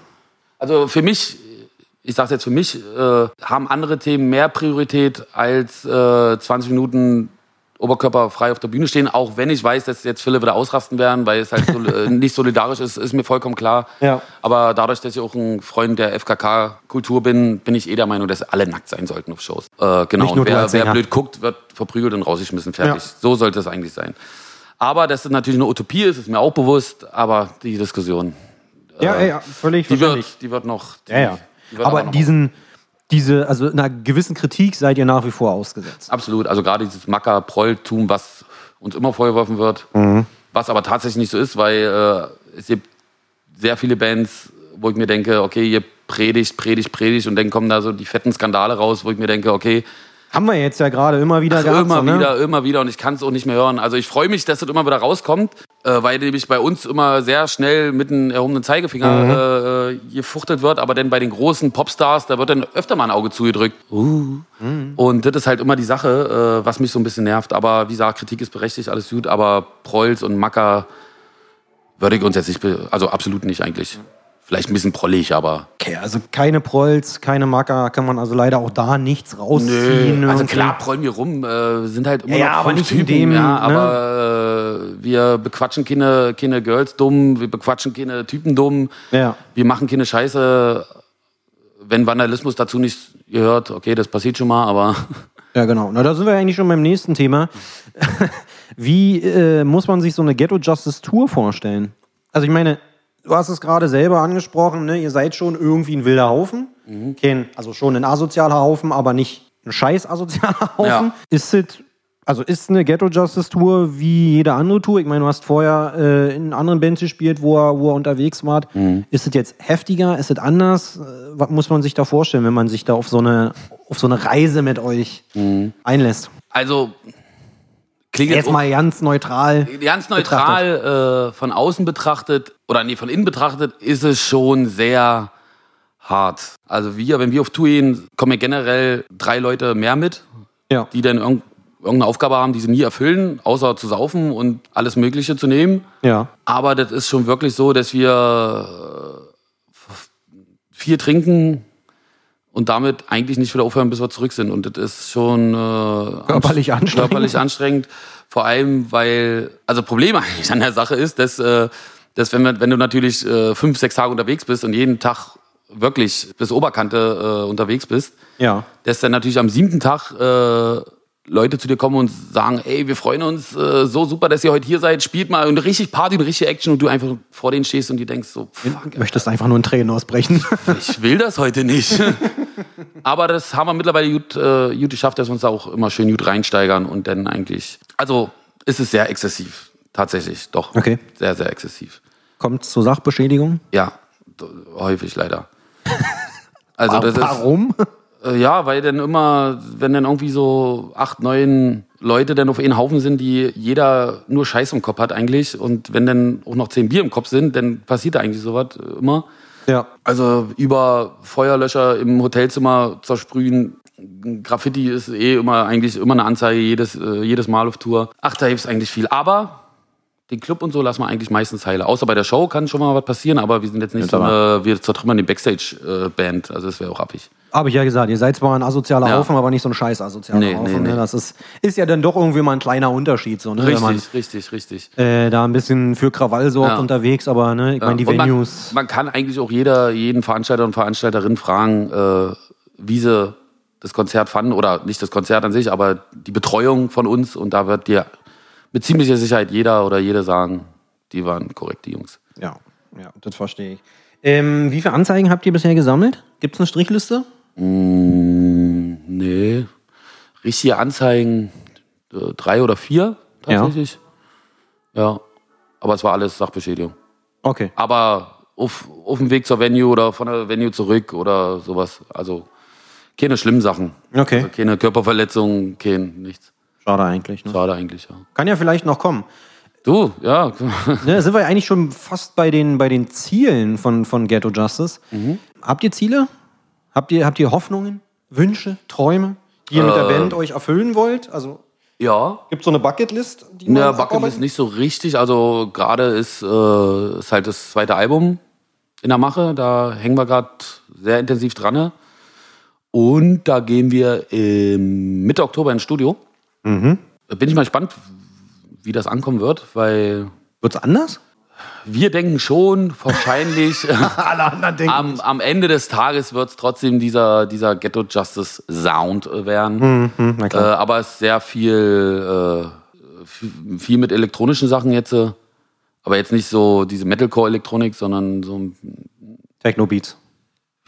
Also für mich, ich sage jetzt für mich, äh, haben andere Themen mehr Priorität als äh, 20 Minuten oberkörperfrei auf der Bühne stehen. Auch wenn ich weiß, dass jetzt viele wieder ausrasten werden, weil es halt so, [laughs] äh, nicht solidarisch ist, ist mir vollkommen klar. Ja. Aber dadurch, dass ich auch ein Freund der FKK-Kultur bin, bin ich eh der Meinung, dass alle nackt sein sollten auf Shows. Äh, genau. Und wer, wer blöd guckt, wird verprügelt und rausgeschmissen. Fertig. Ja. So sollte es eigentlich sein. Aber dass es natürlich eine Utopie ist, ist mir auch bewusst. Aber die Diskussion, Ja, ja, völlig die wird, die wird noch. Die, Ja, ja. die Aber noch- diesen, diese, also einer gewissen Kritik seid ihr nach wie vor ausgesetzt. Absolut. Also gerade dieses Macker-Prolltum, was uns immer vorgeworfen wird, Mhm. was aber tatsächlich nicht so ist, weil äh, es gibt sehr viele Bands, wo ich mir denke, okay, ihr predigt, predigt, predigt und dann kommen da so die fetten Skandale raus, wo ich mir denke, okay, Haben wir jetzt ja gerade immer wieder gehabt. immer so, ne? wieder, immer wieder und ich kann es auch nicht mehr hören. Also ich freue mich, dass das immer wieder rauskommt, äh, weil nämlich bei uns immer sehr schnell mit einem erhobenen Zeigefinger Mhm. äh, gefuchtelt wird, aber dann bei den großen Popstars, da wird dann öfter mal ein Auge zugedrückt. Uh. Und das ist halt immer die Sache, äh, was mich so ein bisschen nervt. Aber wie gesagt, Kritik ist berechtigt, alles gut, aber Prolls und Macker würde ich uns jetzt nicht, also absolut nicht eigentlich. Vielleicht ein bisschen prollig, aber Okay, also keine Prolls, keine Macker, kann man also leider auch da nichts rausziehen. Also irgendwie. klar, prollen wir rum, äh, sind halt immer Ja, noch aber nicht Typen, dem, ja, ne? aber äh, wir bequatschen keine, keine Girls dumm, wir bequatschen keine Typen dumm, Ja. wir machen keine Scheiße, wenn Vandalismus dazu nicht gehört, okay, das passiert schon mal, aber [laughs] Ja, genau. Na, da sind wir eigentlich schon beim nächsten Thema. [laughs] Wie äh, muss man sich so eine Ghetto Justice Tour vorstellen? Also ich meine, du hast es gerade selber angesprochen, ne? ihr seid schon irgendwie ein wilder Haufen. Mhm. Kein, also schon ein asozialer Haufen, aber nicht ein scheiß asozialer [laughs] Haufen. Ja. Ist es, also ist eine Ghetto Justice Tour wie jede andere Tour? Ich meine, du hast vorher äh, in anderen Bands gespielt, wo er, wo er unterwegs war. Mhm. Ist es jetzt heftiger? Ist es anders? Äh, Was muss man sich da vorstellen, wenn man sich da auf so eine, auf so eine Reise mit euch Mhm. einlässt? also klingt jetzt, Jetzt mal ganz neutral. ganz neutral äh, von außen betrachtet oder nee, von innen betrachtet ist es schon sehr hart. Also wir, wenn wir auf Tour gehen, kommen ja generell drei Leute mehr mit, Ja. die dann irgend- irgendeine Aufgabe haben, die sie nie erfüllen, außer zu saufen und alles Mögliche zu nehmen. Ja. Aber das ist schon wirklich so, dass wir äh, viel trinken und damit eigentlich nicht wieder aufhören, bis wir zurück sind. Und das ist schon äh, Körperlich anst- anstrengend. Körperlich anstrengend. Vor allem, weil, also Problem [laughs] eigentlich an der Sache ist, dass, äh, dass wenn, wir, wenn du natürlich äh, fünf, sechs Tage unterwegs bist und jeden Tag wirklich bis Oberkante äh, unterwegs bist, Ja. dass dann natürlich am siebten Tag äh, Leute zu dir kommen und sagen, ey, wir freuen uns äh, so super, dass ihr heute hier seid, spielt mal und richtig Party und richtig Action und du einfach vor denen stehst und die denkst so, fuck, Möchtest einfach nur in Tränen ausbrechen. [laughs] ich will das heute nicht. [laughs] Aber das haben wir mittlerweile gut, äh, gut geschafft, dass wir uns da auch immer schön gut reinsteigern und dann eigentlich, also ist es sehr exzessiv, tatsächlich, doch. Okay. Sehr, sehr exzessiv. Kommt zur Sachbeschädigung. Ja, häufig leider. Also [laughs] das ist, Warum? Äh, Ja, weil dann immer, wenn dann irgendwie so acht, neun Leute dann auf einen Haufen sind, die jeder nur Scheiß im Kopf hat eigentlich und wenn dann auch noch zehn Bier im Kopf sind, dann passiert da eigentlich sowas äh, immer. Ja. Also über Feuerlöscher im Hotelzimmer zersprühen, Graffiti ist eh immer eigentlich immer eine Anzeige jedes, äh, jedes Mal auf Tour. Ach, da gibt's eigentlich viel. Aber den Club und so lassen wir eigentlich meistens heile. Außer bei der Show kann schon mal was passieren, aber wir sind jetzt nicht so eine, wir zertrümmern die Backstage-Band. Also das wäre auch affig. Habe ich ja gesagt, ihr seid zwar ein asozialer Ja. Haufen, aber nicht so ein scheiß asozialer Nee, Haufen. nee, Ne? nee. Das ist, ist ja dann doch irgendwie mal ein kleiner Unterschied. So, ne? Wenn man Richtig, richtig, richtig. äh, da ein bisschen für Krawall sorgt Ja. unterwegs, aber ne, ich meine, die Und man, Venues. man kann eigentlich auch jeder, jeden Veranstalter und Veranstalterin fragen, äh, wie sie das Konzert fanden oder nicht das Konzert an sich, aber die Betreuung von uns und da wird dir mit ziemlicher Sicherheit jeder oder jede sagen, die waren korrekt, die Jungs. Ja, ja, das verstehe ich. Ähm, wie viele Anzeigen habt ihr bisher gesammelt? Gibt es eine Strichliste? Mm, nee. Richtige Anzeigen, äh, drei oder vier tatsächlich. Ja. Aber es war alles Sachbeschädigung. Okay. Aber auf, auf dem Weg zur Venue oder von der Venue zurück oder sowas. Also keine schlimmen Sachen. Okay. Also keine Körperverletzungen, kein nichts. Schade eigentlich. Ne? Schade eigentlich, ja. Kann ja vielleicht noch kommen. Du, ja. [laughs] Ne, sind wir eigentlich schon fast bei den, bei den Zielen von, von Ghetto Justice. Mhm. Habt ihr Ziele? Habt ihr, habt ihr Hoffnungen, Wünsche, Träume, die ihr mit der Äh. Band euch erfüllen wollt? Also ja. gibt es so eine Bucketlist? Die der man abarbeiten- nicht so richtig. Also gerade ist, äh, ist halt das zweite Album in der Mache. Da hängen wir gerade sehr intensiv dran. Und da gehen wir im Mitte Oktober ins Studio. Mhm. Da Bin ich mal gespannt, wie das ankommen wird, weil Wird's anders? Wir denken schon, wahrscheinlich [laughs] Alle anderen denken. am, am Ende des Tages wird es trotzdem dieser, dieser Ghetto Justice Sound äh, werden. Hm, na Äh, aber es ist sehr viel, äh, viel, mit elektronischen Sachen jetzt. äh, Aber jetzt nicht so diese Metalcore-Elektronik, sondern so, ein- Techno-Beats.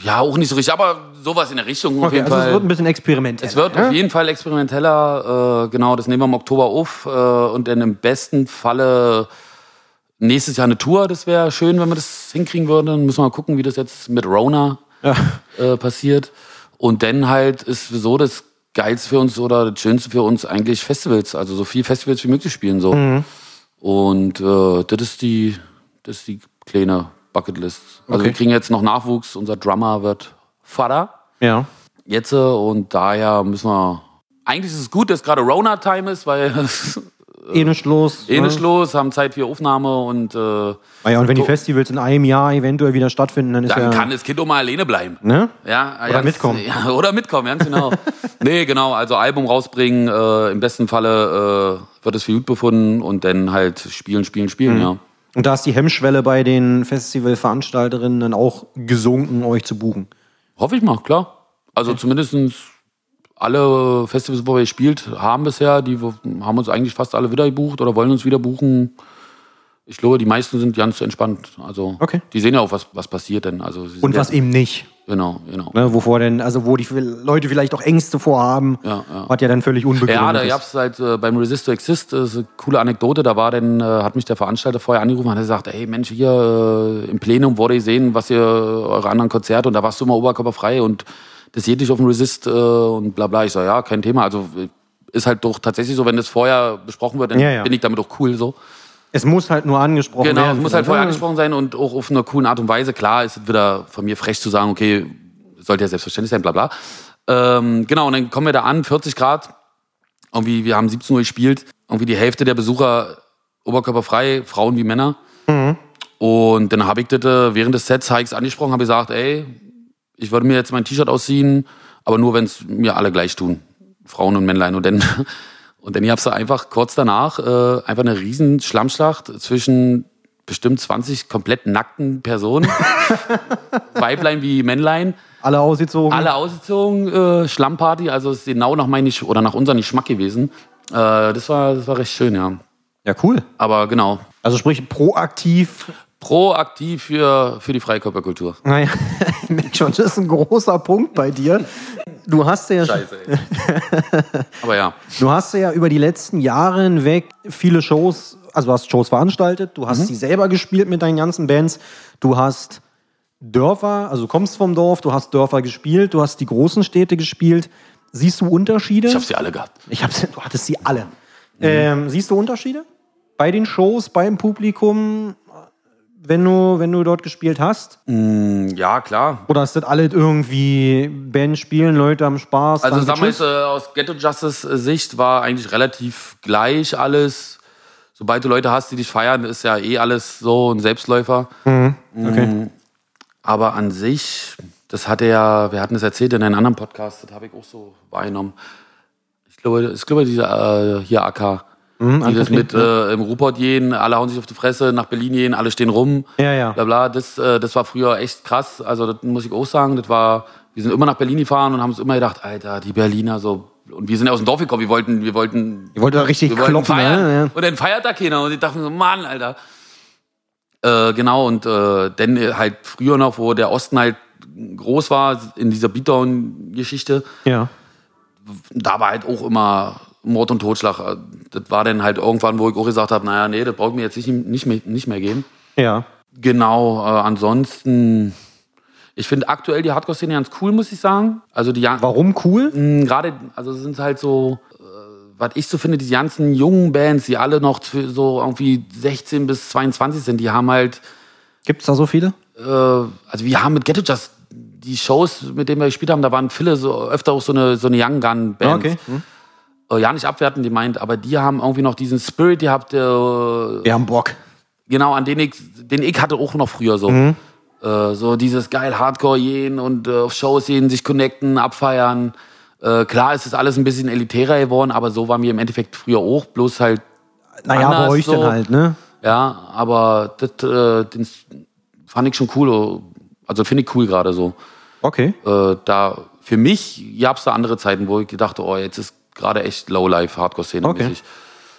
ja, auch nicht so richtig, aber sowas in der Richtung auf Okay, jeden also Fall. es wird ein bisschen experimentell. Es wird auf jeden Fall experimenteller. Äh, genau, das nehmen wir im Oktober auf. Äh, und dann im besten Falle nächstes Jahr eine Tour. Das wäre schön, wenn wir das hinkriegen würden. Dann müssen wir mal gucken, wie das jetzt mit Rona äh, passiert. Und dann halt ist so das Geilste für uns oder das Schönste für uns eigentlich Festivals. Also so viel Festivals wie möglich spielen. So. Mhm. Und äh, das ist die, das ist die kleine Bucketlist. Also Okay. wir kriegen jetzt noch Nachwuchs. Unser Drummer wird Vater Ja. jetzt äh, und daher müssen wir. Eigentlich ist es gut, dass gerade Rona-Time ist, weil [laughs] Eh nicht los. eh ne? los, haben Zeit für Aufnahme und äh, Ah ja, und wenn die. Festivals in einem Jahr eventuell wieder stattfinden, dann ist dann ja. kann das Kind auch mal alleine bleiben. ne? Ja, Oder ganz- mitkommen. [laughs] Ja, oder mitkommen, ganz genau. [laughs] nee, genau, also Album rausbringen, äh, im besten Falle äh, wird es für gut befunden und dann halt spielen, spielen, spielen, Mhm. ja. Und da ist die Hemmschwelle bei den Festivalveranstalterinnen dann auch gesunken, euch zu buchen. Hoffe ich mal, klar. Also zumindest alle Festivals, wo wir gespielt haben bisher, die haben uns eigentlich fast alle wieder gebucht oder wollen uns wieder buchen. Ich glaube, die meisten sind ganz entspannt. Also Okay. die sehen ja auch, was, was passiert denn. Also, Und was eben nicht. Genau, genau. Ne, wovor denn, also wo die Leute vielleicht auch Ängste vorhaben, Ja, ja. was ja dann völlig unbegründet Ja, da gab es halt äh, beim Resist to Exist, das ist eine coole Anekdote, da war denn, äh, hat mich der Veranstalter vorher angerufen und hat gesagt, ey Mensch, hier äh, im Plenum wurde ich sehen, was ihr, eure anderen Konzerte und da warst du immer oberkörperfrei und das geht nicht auf dem Resist äh, und bla bla. Ich so, ja, kein Thema. Also ist halt doch tatsächlich so, wenn das vorher besprochen wird, dann Ja, ja. bin ich damit auch cool so. Es muss halt nur angesprochen Genau, werden. es muss halt vorher angesprochen sein und auch auf eine coole Art und Weise. Klar ist es wieder von mir frech zu sagen, okay, sollte ja selbstverständlich sein, bla bla. Ähm, genau, und dann kommen wir da an, 40 Grad. Irgendwie, wir haben 17 Uhr gespielt. Irgendwie die Hälfte der Besucher oberkörperfrei, Frauen wie Männer. Und dann habe ich das äh, während des Sets ich's angesprochen, habe gesagt, ey, ich würde mir jetzt mein T-Shirt ausziehen, aber nur, wenn es mir alle gleich tun. Frauen und Männlein. Und dann, [laughs] und dann gab es einfach kurz danach äh, einfach eine riesen Schlammschlacht zwischen bestimmt 20 komplett nackten Personen. [laughs] Weiblein wie Männlein. Alle ausgezogen. Alle ausgezogen, äh, Schlammparty, also ist genau nach meinem oder nach unserem Geschmack gewesen. Äh, das, war, das war recht schön, ja. Ja, cool. Aber genau, Also sprich proaktiv. Proaktiv für, für die Freikörperkultur. Naja, [laughs] ich merke schon, das ist ein großer Punkt bei dir. Du hast ja, Scheiße, ey. [laughs] Aber ja, du hast ja über die letzten Jahre hinweg viele Shows, also du hast Shows veranstaltet, du hast sie selber gespielt mit deinen ganzen Bands, du hast Dörfer, also du kommst vom Dorf, du hast Dörfer gespielt, du hast die großen Städte gespielt. Siehst du Unterschiede? ich habe sie alle gehabt. Ich hab's, du hattest sie alle. Ähm, siehst du Unterschiede bei den Shows, beim Publikum, wenn du, wenn du dort gespielt hast? Ja, klar. Oder ist das alles irgendwie Band spielen, Leute am Spaß? Also jetzt, äh, aus Ghetto Justice äh, Sicht war eigentlich relativ gleich alles. Sobald du Leute hast, die dich feiern, ist ja eh alles so ein Selbstläufer. okay. Aber an sich, das hatte ja, wir hatten es erzählt in einem anderen Podcast, das habe ich auch so wahrgenommen. Ich glaube, ich glaube, dieser äh, hier AK, die das mit äh, im Ruhrpott gehen, alle hauen sich auf die Fresse, nach Berlin gehen, alle stehen rum. Ja, ja. Bla bla. Das, äh, das war früher echt krass. Also das muss ich auch sagen. Das war, wir sind immer nach Berlin gefahren und haben uns immer gedacht, Alter, die Berliner so. Und wir sind ja aus dem Dorf gekommen, wir wollten, wir wollten Ihr wollt da richtig wir wollten klopfen, feiern. ne? Ja. Und dann feiert da keiner. Und ich dachte so, Mann, Alter. Äh, genau, und äh, dann äh, halt früher noch, wo der Osten halt groß war, in dieser Beatdown-Geschichte, Ja. da war halt auch immer Mord und Totschlag. Äh, Das war dann halt irgendwann, wo ich auch gesagt habe, naja, nee, das braucht mir jetzt nicht, nicht, mehr, nicht mehr geben. Ja. Genau, äh, ansonsten, ich finde aktuell die Hardcore-Szene ganz cool, muss ich sagen. Also die Warum cool? Mm, gerade, also es sind halt so, äh, was ich so finde, die ganzen jungen Bands, die alle noch so irgendwie 16 bis 22 sind, die haben halt, Gibt's da so viele? äh, also wir haben mit Ghetto Just die Shows, mit denen wir gespielt haben, da waren viele so öfter auch so eine, so eine Young Gun Band. Ah, okay. Hm. Äh, ja, nicht abwertend, die meint, aber die haben irgendwie noch diesen Spirit gehabt, der, Wir haben Bock. genau, an den ich, den ich hatte auch noch früher so. Äh, so dieses geil Hardcore gehen und äh, auf Shows gehen, sich connecten, abfeiern. Äh, klar, es ist alles ein bisschen elitärer geworden, aber so waren wir im Endeffekt früher auch, bloß halt Naja, bei anders euch so. dann halt, ne? Ja, aber das äh, den fand ich schon cool. Also finde ich cool gerade so. Okay. Äh, da für mich gab es da andere Zeiten, wo ich gedacht, oh, jetzt ist gerade echt Lowlife Hardcore-Szene Okay.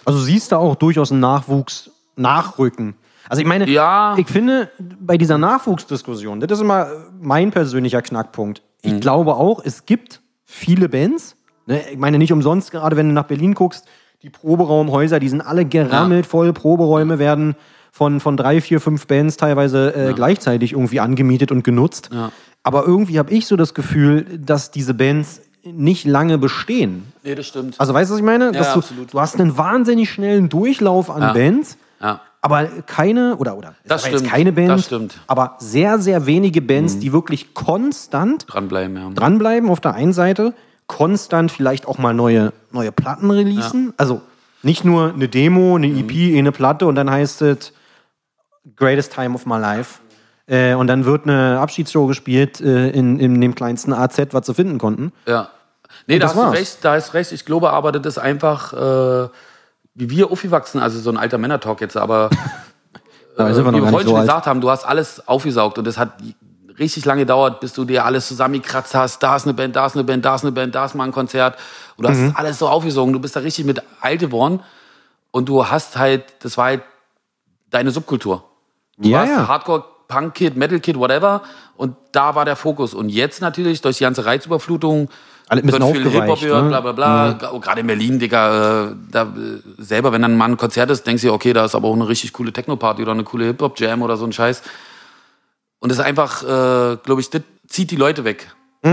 Also siehst du auch durchaus einen Nachwuchs nachrücken. Also ich meine, Ja. ich finde, bei dieser Nachwuchsdiskussion, das ist immer mein persönlicher Knackpunkt. Ich Mhm. glaube auch, es gibt viele Bands. Ne? Ich meine, nicht umsonst, gerade wenn du nach Berlin guckst, die Proberaumhäuser, die sind alle gerammelt voll. Proberäume werden von, von drei, vier, fünf Bands teilweise äh, gleichzeitig irgendwie angemietet und genutzt. Ja. Aber irgendwie habe ich so das Gefühl, dass diese Bands nicht lange bestehen. Nee, das stimmt. Also weißt du, was ich meine? Dass ja, du, absolut. du hast einen wahnsinnig schnellen Durchlauf an Ja. Bands, ja. aber keine, oder, oder, Das stimmt, keine Band, das stimmt. Mhm. aber sehr, sehr wenige Bands, die wirklich konstant Dranbleiben, ja. dranbleiben auf der einen Seite, konstant vielleicht auch mal neue, neue Platten releasen. Also nicht nur eine Demo, eine Mhm. EP, eine Platte und dann heißt es Greatest Time of My Life. Äh, und dann wird eine Abschiedsshow gespielt äh, in, in dem kleinsten AZ, was sie finden konnten. Ja. Nee, Und da das hast du recht, da ist recht. Ich glaube aber, das ist einfach, äh, wie wir aufgewachsen, also so ein alter Männer-Talk jetzt, aber [laughs] Da wir wie wir vorhin so schon alt. gesagt haben, du hast alles aufgesaugt und das hat richtig lange gedauert, bis du dir alles zusammengekratzt hast. Da ist eine Band, da ist eine Band, da ist eine Band, da ist mal ein Konzert. Und du hast Mhm. alles so aufgesogen. Du bist da richtig mit alt geworden und du hast halt, das war halt deine Subkultur. Du Ja, warst ja. Hardcore, Punk-Kid, Metal-Kid, whatever. Und da war der Fokus. Und jetzt natürlich durch die ganze Reizüberflutung Alle wird viel Hip-Hop gehört, ne? bla bla bla. Oh, Gerade in Berlin, Digga, äh, da, äh, selber, wenn dann mal ein Konzert ist, denkst du okay, da ist aber auch eine richtig coole Techno-Party oder eine coole Hip-Hop-Jam oder so ein Scheiß. Und das ist einfach, äh, glaube ich, das zieht die Leute weg. Weißt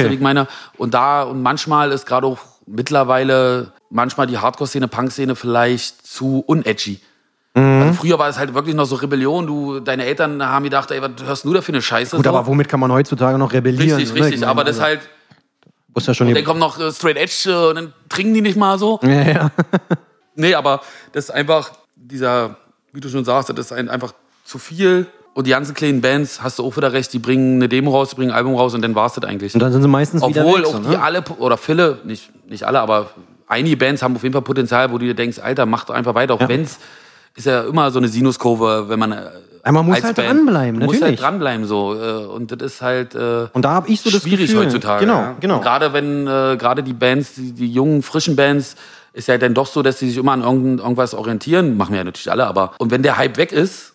du, wie Okay. ich meine? Und da, und manchmal ist gerade auch mittlerweile manchmal die Hardcore-Szene, Punk-Szene vielleicht zu unedgy. Mhm. Also früher war es halt wirklich noch so Rebellion. Du, deine Eltern haben gedacht, ey, was hörst du da für eine Scheiße? Gut, so? aber womit kann man heutzutage noch rebellieren? richtig, richtig. Ich meine, aber das also, halt, muss ja schon dann kommt noch äh, Straight Edge äh, und dann trinken die nicht mal so. ja, ja. [laughs] Nee, aber das ist einfach dieser, wie du schon sagst, das ist ein, einfach zu viel. Und die ganzen kleinen Bands, hast du auch wieder recht, die bringen eine Demo raus, die bringen ein Album raus und dann war's das eigentlich. Und dann sind sie meistens wieder Obwohl weg, auch die ne? alle, oder viele, nicht, nicht alle, aber einige Bands haben auf jeden Fall Potenzial, wo du dir denkst, Alter, mach doch einfach weiter, auch Ja. wenn's ist ja immer so eine Sinuskurve, wenn man. äh, Ja, man muss halt Band- dranbleiben, Man muss natürlich. halt dranbleiben so. äh, Und das ist halt. äh, Und da habe ich so das schwierig Gefühl, heutzutage. Genau, ja. genau. Und Gerade wenn äh, gerade die Bands, die, die jungen, frischen Bands, ist ja dann doch so, dass sie sich immer an irgend, irgendwas orientieren. Machen wir ja natürlich alle, aber. Und wenn der Hype weg ist,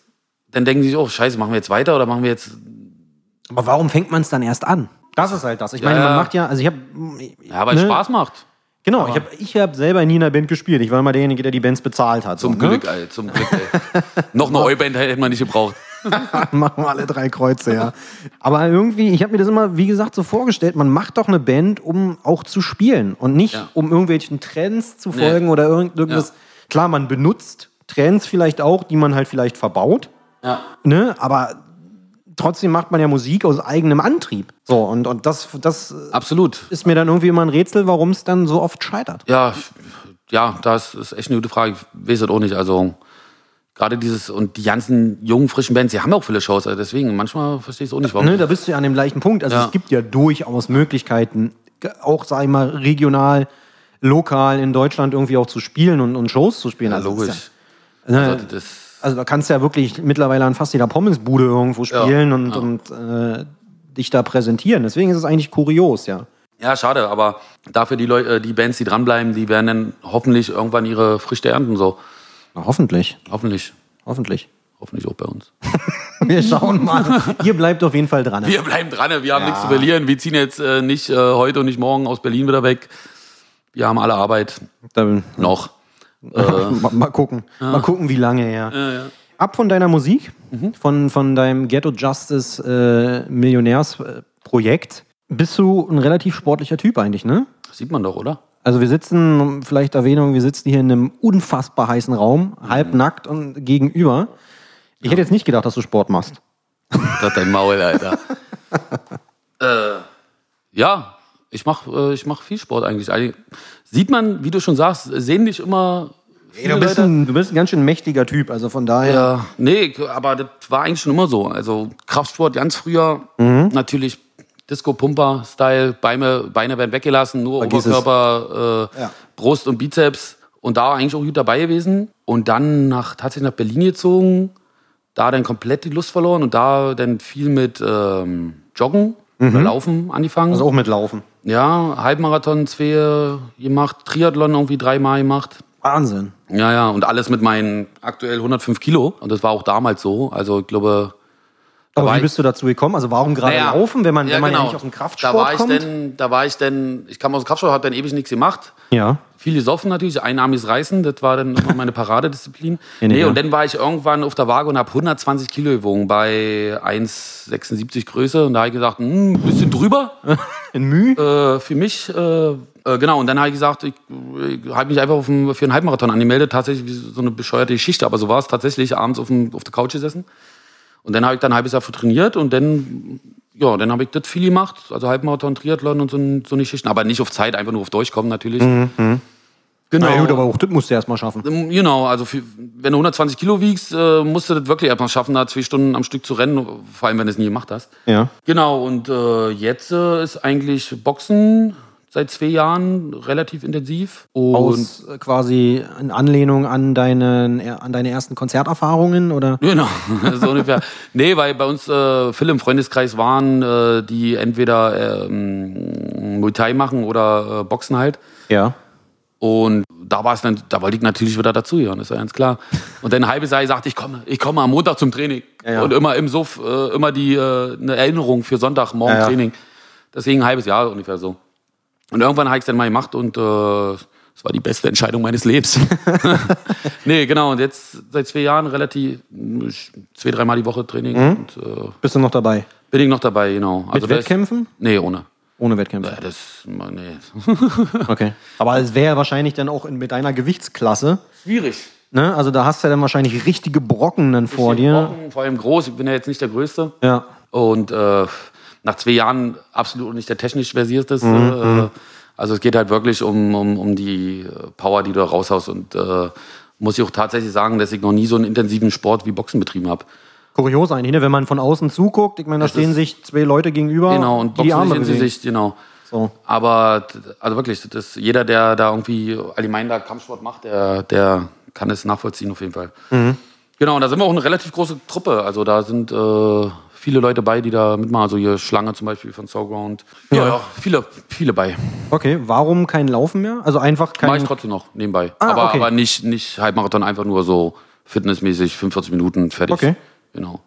dann denken sie sich, oh, scheiße, machen wir jetzt weiter oder machen wir jetzt. Aber warum fängt man es dann erst an? Das ist halt das. Ich Ja, meine, man macht ja, also ich habe Ja, weil es Ne? Spaß macht. Genau, ich habe ich hab selber nie in einer Band gespielt. Ich war immer derjenige, der die Bands bezahlt hat. Zum so, ne? Glück, ey, zum Glück, ey. [laughs] Noch eine Euband hätte man nicht gebraucht. [laughs] machen wir alle drei Kreuze, ja. Aber irgendwie, ich habe mir das immer, wie gesagt, so vorgestellt, man macht doch eine Band, um auch zu spielen und nicht, Ja. um irgendwelchen Trends zu Nee. folgen oder irgend, irgendwas. Ja. Klar, man benutzt Trends vielleicht auch, die man halt vielleicht verbaut, Ja. ne? Aber trotzdem macht man ja Musik aus eigenem Antrieb. So, und, und das, das Absolut. ist mir dann irgendwie immer ein Rätsel, warum es dann so oft scheitert. Ja, ja, das ist echt eine gute Frage. Ich weiß es auch nicht. Also, gerade dieses und die ganzen jungen, frischen Bands, die haben auch viele Shows. Also deswegen, manchmal verstehe ich es auch nicht, warum. Ne, da bist du ja an dem gleichen Punkt. Also Ja. es gibt ja durchaus Möglichkeiten, auch, sag ich mal, regional, lokal in Deutschland irgendwie auch zu spielen und, und Shows zu spielen. ja, Also logisch. Ja, ne, Also, das, also da kannst du ja wirklich mittlerweile an fast jeder Pommesbude irgendwo spielen und, ja. und äh, dich da präsentieren. Deswegen ist es eigentlich kurios, ja. ja, schade, aber dafür die, Leu äh, die Bands, die dranbleiben, die werden dann hoffentlich irgendwann ihre Früchte ernten. So. Na, hoffentlich. Hoffentlich. Hoffentlich. Hoffentlich auch bei uns. [laughs] Wir schauen mal. Ihr bleibt auf jeden Fall dran. Wir bleiben dran, wir haben nichts zu verlieren. Wir ziehen jetzt äh, nicht äh, heute und nicht morgen aus Berlin wieder weg. Wir haben alle Arbeit Da, noch. [laughs] mal, mal gucken. Mal gucken, wie lange, ja. Ja, ja. Ab von deiner Musik, Mhm. von, von deinem Ghetto Justice äh, Millionärsprojekt, bist du ein relativ sportlicher Typ eigentlich, ne? Sieht man doch, oder? Also wir sitzen, vielleicht Erwähnung, wir sitzen hier in einem unfassbar heißen Raum, Mhm. halbnackt und gegenüber. Ich hätte jetzt nicht gedacht, dass du Sport machst. Das dein Maul, Alter. [laughs] äh, ja, ich mach, äh, ich mach viel Sport eigentlich. Eigentlich Sieht man, wie du schon sagst, sehen dich immer viele du, bist ein, du bist ein ganz schön mächtiger Typ, also von daher. Ja, nee, aber das war eigentlich schon immer so. Also Kraftsport ganz früher, Mhm. natürlich Disco-Pumper-Style, Beine, Beine werden weggelassen, nur Vergiss. Oberkörper, äh, Ja. Brust und Bizeps. Und da war eigentlich auch gut dabei gewesen. Und dann nach, tatsächlich nach Berlin gezogen, da dann komplett die Lust verloren und da dann viel mit ähm, Joggen oder Laufen angefangen. Mhm. Also auch mit Laufen. Ja, Halbmarathon zwei gemacht, Triathlon irgendwie dreimal gemacht. Wahnsinn. Ja, ja, und alles mit meinen aktuell 105 Kilo. Und das war auch damals so. Also ich glaube. Aber wie bist du dazu gekommen? Also warum gerade Naja, laufen, wenn man, ja, wenn man ja genau. nicht aus dem Kraftsport da war ich kommt? Denn, da war ich denn, ich kam aus dem Kraftsport, habe dann ewig nichts gemacht. ja. Viel gesoffen natürlich, einarmiges Reißen, das war dann immer meine Paradedisziplin. [laughs] Ja, nee, nee, ja. und dann war ich irgendwann auf der Waage und habe 120 Kilo gewogen bei 1,76 Größe. Und da habe ich gesagt, hm, ein bisschen drüber [laughs] In Mühe? äh, für mich. Äh, äh, genau, und dann habe ich gesagt, ich, ich habe mich einfach auf einen, für einen Halbmarathon angemeldet. Tatsächlich so eine bescheuerte Geschichte, aber so war es tatsächlich abends auf, dem, auf der Couch gesessen. Und dann habe ich dann ein halbes Jahr für trainiert und dann, ja, dann habe ich das viel gemacht, also Halbmarathon, Triathlon und so, so eine Geschichten. Aber nicht auf Zeit, einfach nur auf Durchkommen natürlich. Genau. Na gut, aber auch das musst du erst mal schaffen. Ähm, Genau, also für, wenn du 120 Kilo wiegst, äh, musst du das wirklich erstmal schaffen, da zwei Stunden am Stück zu rennen, vor allem wenn du es nie gemacht hast. Ja. Genau, und äh, jetzt äh, ist eigentlich Boxen seit zwei Jahren relativ intensiv. Und Aus äh, quasi in Anlehnung an, deinen, an deine ersten Konzerterfahrungen oder? [laughs] Genau, so ungefähr. Nee, weil bei uns äh, viele im Freundeskreis waren, äh, die entweder ähm, Muay Thai machen oder äh, Boxen halt. Ja. Und da war es dann, da wollte ich natürlich wieder dazugehören, ist ja ganz klar. Und dann ein halbes Jahr gesagt, ich komme, ich komme am Montag zum Training. Ja, ja. Und immer im Suff, äh, immer die äh, eine Erinnerung für Sonntag, morgen Ja, ja. Training. Deswegen ein halbes Jahr ungefähr so. Und irgendwann habe ich es dann mal gemacht und äh, es war die beste Entscheidung meines Lebens. [laughs] nee, genau. Und jetzt seit zwei Jahren relativ zwei, dreimal die Woche Training. Und äh, Bist du noch dabei? bin ich noch dabei, genau. Mit Also das- Wettkämpfen? Nee, ohne. Ohne Wettkämpfe. Ja, das, nee. [laughs] [laughs] Okay. Aber es wäre wahrscheinlich dann auch in, mit deiner Gewichtsklasse. Schwierig. Ne? Also da hast du ja dann wahrscheinlich richtige Brocken dann vor dir. Brocken, vor allem groß. Ich bin ja jetzt nicht der Größte. Ja. Und äh, nach zwei Jahren absolut nicht der technisch versierteste. Mhm, Äh, also es geht halt wirklich um, um, um die äh, Power, die du da raushaust. Und äh, muss ich auch tatsächlich sagen, dass ich noch nie so einen intensiven Sport wie Boxen betrieben habe. Kurios eigentlich, ne? wenn man von außen zuguckt. Ich meine, da Das stehen sich zwei Leute gegenüber, Genau, und die die Boxen Arme in. Sicht, genau. So. Aber also wirklich, das, jeder, der da irgendwie allgemein da Kampfsport macht, der, der, kann es nachvollziehen auf jeden Fall. Genau, und da sind wir auch eine relativ große Truppe. Also da sind äh, viele Leute bei, die da mitmachen. Also hier Schlange zum Beispiel von Soulground. Ja, Ja. ja, viele, viele bei. Okay, warum kein Laufen mehr? Also einfach Mache kein. ich trotzdem noch nebenbei. Ah, aber okay. aber nicht, nicht Halbmarathon, einfach nur so fitnessmäßig, 45 Minuten, fertig. Okay. Genau.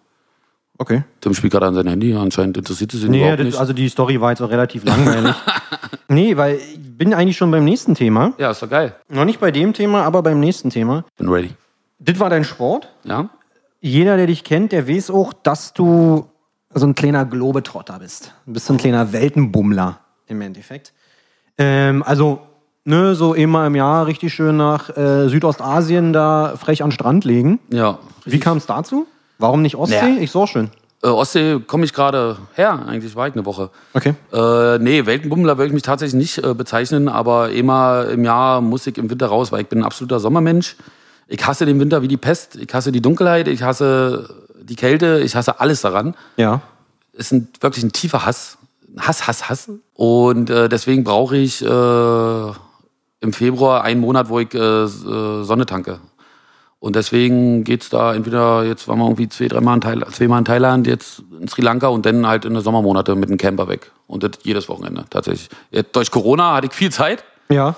Okay. Tim spielt gerade an sein Handy, anscheinend interessiert es ihn Nee, überhaupt das, nicht. also die Story war jetzt auch relativ langweilig. [laughs] nee, weil ich bin eigentlich schon beim nächsten Thema. ja, ist doch geil. Noch nicht bei dem Thema, aber beim nächsten Thema. Bin ready. Das war dein Sport. Ja? Jeder, der dich kennt, der weiß auch, dass du so ein kleiner Globetrotter bist. Du bist so ein kleiner Weltenbummler im Endeffekt. Ähm, also, ne, so immer im Jahr richtig schön nach äh, Südostasien da frech an den Strand legen. Ja. Wie kam es dazu? Warum nicht Ostsee? Ja. Ich so schön. Äh, Ostsee komme ich gerade her, eigentlich war ich eine Woche. Okay. Äh, nee, Weltenbummler würde ich mich tatsächlich nicht äh, bezeichnen, aber immer im Jahr muss ich im Winter raus, weil ich bin ein absoluter Sommermensch. Ich hasse den Winter wie die Pest, ich hasse die Dunkelheit, ich hasse die Kälte, ich hasse alles daran. Ja. ist ein, wirklich ein tiefer Hass. Hass, Hass, Hass. Und äh, deswegen brauche ich äh, im Februar einen Monat, wo ich äh, äh, Sonne tanke. Und deswegen geht's da entweder, jetzt waren wir irgendwie zwei, dreimal in Thailand, zweimal in Thailand, jetzt in Sri Lanka und dann halt in den Sommermonate mit dem Camper weg. Und das jedes Wochenende tatsächlich. Jetzt, durch Corona hatte ich viel Zeit. Ja.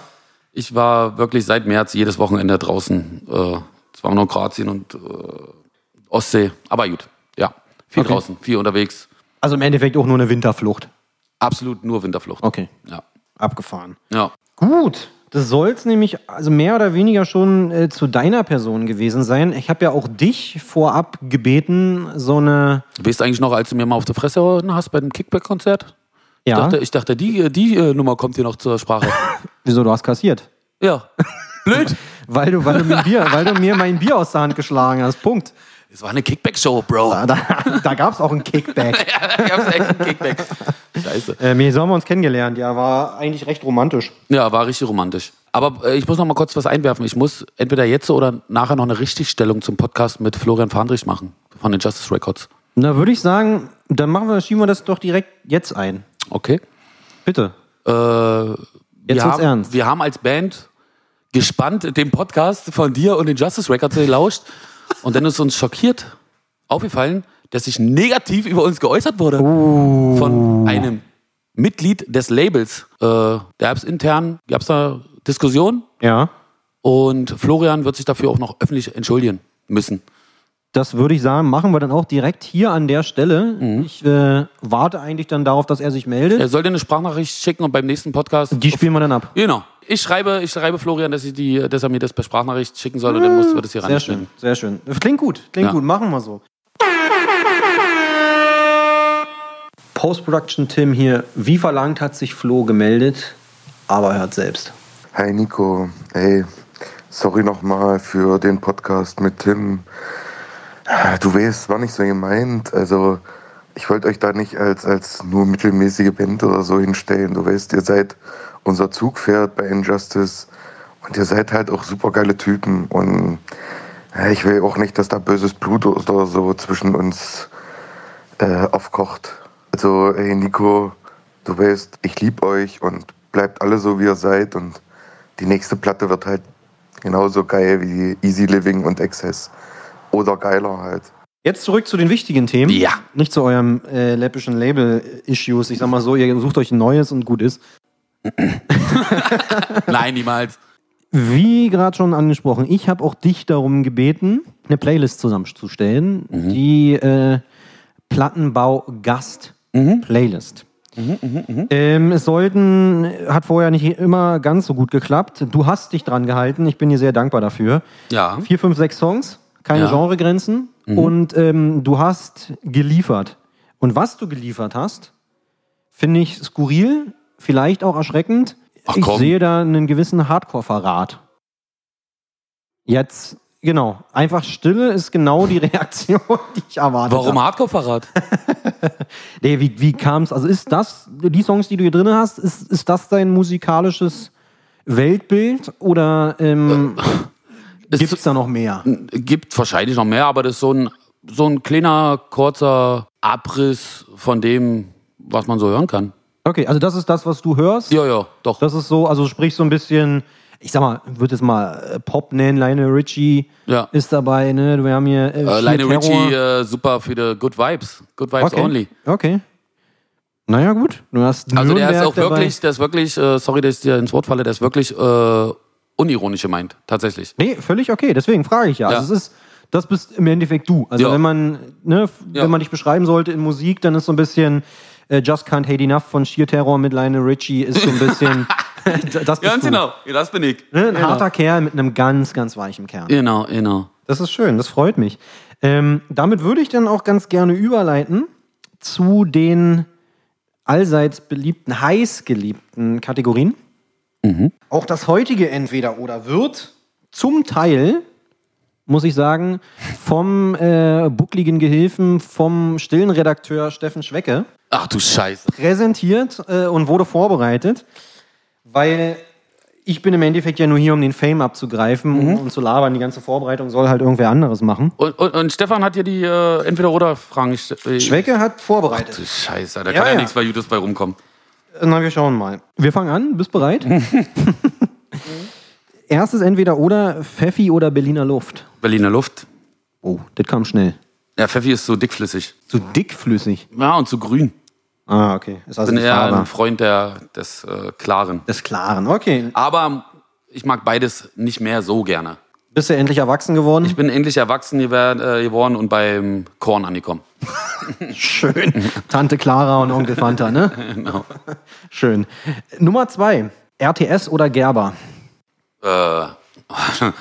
Ich war wirklich seit März jedes Wochenende draußen. Äh, es war noch Kroatien und äh, Ostsee. Aber gut, ja. Viel Okay. draußen, viel unterwegs. Also im Endeffekt auch nur eine Winterflucht. Absolut nur Winterflucht. Okay. Ja. Abgefahren. Ja. Gut. Das soll es nämlich also mehr oder weniger schon äh, zu deiner Person gewesen sein. Ich habe ja auch dich vorab gebeten, so eine. Weißt du eigentlich noch, als du mir mal auf der Fresse hast bei dem Kickback-Konzert? Ich Ja. dachte, ich dachte die, die äh, Nummer kommt hier noch zur Sprache. [laughs] Wieso du hast kassiert? ja. [laughs] Blöd. Weil du, weil du, mir, Bier, weil du mir mein Bier aus der Hand geschlagen hast. Punkt. Es war eine Kickback-Show, Bro. Da, da gab es auch einen Kickback. [laughs] Ja, ich hab's echt einen Kickback. Scheiße. äh, so haben wir uns kennengelernt. Ja, war eigentlich recht romantisch. Ja, war richtig romantisch. Aber äh, ich muss noch mal kurz was einwerfen. Ich muss entweder jetzt oder nachher noch eine Richtigstellung zum Podcast mit Florian Fahndrich machen von den Justice Records. Na, würde ich sagen, dann machen wir, schieben wir das doch direkt jetzt ein. Okay? Bitte. Äh, wir, wird's haben, ernst. wir haben als Band gespannt den Podcast von dir und den Justice Records gelauscht und dann ist uns schockiert aufgefallen, dass sich negativ über uns geäußert wurde Oh. von einem Mitglied des Labels. Äh, da gab es intern, gab es da Diskussionen Ja. und Florian wird sich dafür auch noch öffentlich entschuldigen müssen. Das würde ich sagen, machen wir dann auch direkt hier an der Stelle. Ich äh, warte eigentlich dann darauf, dass er sich meldet. Er soll dir eine Sprachnachricht schicken und beim nächsten Podcast. Die spielen wir dann ab. Genau. Ich schreibe, ich schreibe Florian, dass, ich die, dass er mir das per Sprachnachricht schicken soll und dann muss wir das hier Sehr schön, sehr schön. Klingt gut, klingt Ja. gut, machen wir so. Post-Production Tim hier. Wie verlangt hat sich Flo gemeldet, aber er hört selbst. Hi Nico, hey, sorry nochmal für den Podcast mit Tim. Du weißt, war nicht so gemeint. Also, ich wollte euch da nicht als, als nur mittelmäßige Band oder so hinstellen. Du weißt, ihr seid unser Zugpferd bei Injustice und ihr seid halt auch super geile Typen. Und ja, ich will auch nicht, dass da böses Blut oder so zwischen uns äh, aufkocht. Also, hey Nico, du weißt, ich lieb euch und bleibt alle so, wie ihr seid. Und die nächste Platte wird halt genauso geil wie Easy Living und Excess. Oder geiler halt. Jetzt zurück zu den wichtigen Themen. Ja. Nicht zu eurem äh, läppischen Label-Issues. Ich sag mal so, ihr sucht euch ein neues und gut ist. [laughs] Nein, niemals. Wie gerade schon angesprochen, ich habe auch dich darum gebeten, eine Playlist zusammenzustellen. Die äh, Plattenbau-Gast-Playlist. Ähm, es sollten, hat vorher nicht immer ganz so gut geklappt. Du hast dich dran gehalten. Ich bin dir sehr dankbar dafür. Ja. Vier, fünf, sechs Songs, keine Ja. Genregrenzen. Und ähm, du hast geliefert. Und was du geliefert hast, finde ich skurril, vielleicht auch erschreckend. Ach, ich sehe da einen gewissen Hardcore-Verrat. Jetzt, genau. Einfach Stille ist genau die [laughs] Reaktion, die ich erwartet Warum. Hardcore-Verrat? [laughs] Nee, wie, wie kam es? Also ist das, die Songs, die du hier drin hast, ist, ist das dein musikalisches Weltbild oder ähm, Es gibt es da noch mehr? gibt wahrscheinlich noch mehr, aber das ist so ein, so ein kleiner, kurzer Abriss von dem, was man so hören kann. Okay, also das ist das, was du hörst. Ja, ja, doch. Das ist so, also sprich so ein bisschen ich sag mal, wird es mal äh, Pop nennen, Lionel Richie Ja. ist dabei, ne? Wir haben hier äh, Äh, Terror. Richie, äh, super für die Good Vibes. Good Vibes okay. only. Okay. Naja, gut. Du hast Also der ist Nürnberg auch dabei. wirklich, der ist wirklich, äh, sorry, dass ich dir ins Wort falle, der ist wirklich äh, unironisch gemeint, tatsächlich. Nee, völlig okay. Deswegen frage ich ja. Ja. Also es ist, das bist im Endeffekt du. Also Ja. wenn man, ne, Ja. wenn man dich beschreiben sollte in Musik, dann ist so ein bisschen äh, Just Can't Hate Enough von Sheer Terror mit Lionel Richie ist so ein bisschen. [laughs] das bist Ganz du. genau, das bin ich. Ne? Ein genau. harter Kerl mit einem ganz, ganz weichen Kern. Genau, genau. Das ist schön, das freut mich. Ähm, damit würde ich dann auch ganz gerne überleiten zu den allseits beliebten, heiß geliebten Kategorien. Auch das heutige Entweder-Oder wird zum Teil, muss ich sagen, vom äh, buckligen Gehilfen, vom stillen Redakteur Steffen Schwecke Ach du Scheiße. präsentiert äh, und wurde vorbereitet, weil ich bin im Endeffekt ja nur hier, um den Fame abzugreifen Mhm. und zu labern. Die ganze Vorbereitung soll halt irgendwer anderes machen. Und, und, und Stefan hat hier die äh, Entweder-Oder-Fragen Schwecke hat vorbereitet. Du Scheiße, da Ja, kann ja, ja. nichts bei Judas bei rumkommen. Na, wir schauen mal. Wir fangen an. Bist bereit? [laughs] Erstes entweder oder Pfeffi oder Berliner Luft. Berliner Luft. Oh, das kam schnell. Ja, Pfeffi ist so dickflüssig. Zu dickflüssig. Ja, und zu grün. Ah, okay. Ist also Ich bin eher Farbe ein Freund der, des äh, Klaren. des Klaren. Okay. Aber ich mag beides nicht mehr so gerne. Bist du endlich erwachsen geworden? Ich bin endlich erwachsen äh, geworden und beim Korn angekommen. Schön. Tante Clara und Onkel Fanta, ne? [laughs] Genau. Schön. Nummer zwei. RTS oder Gerber? Äh, [laughs]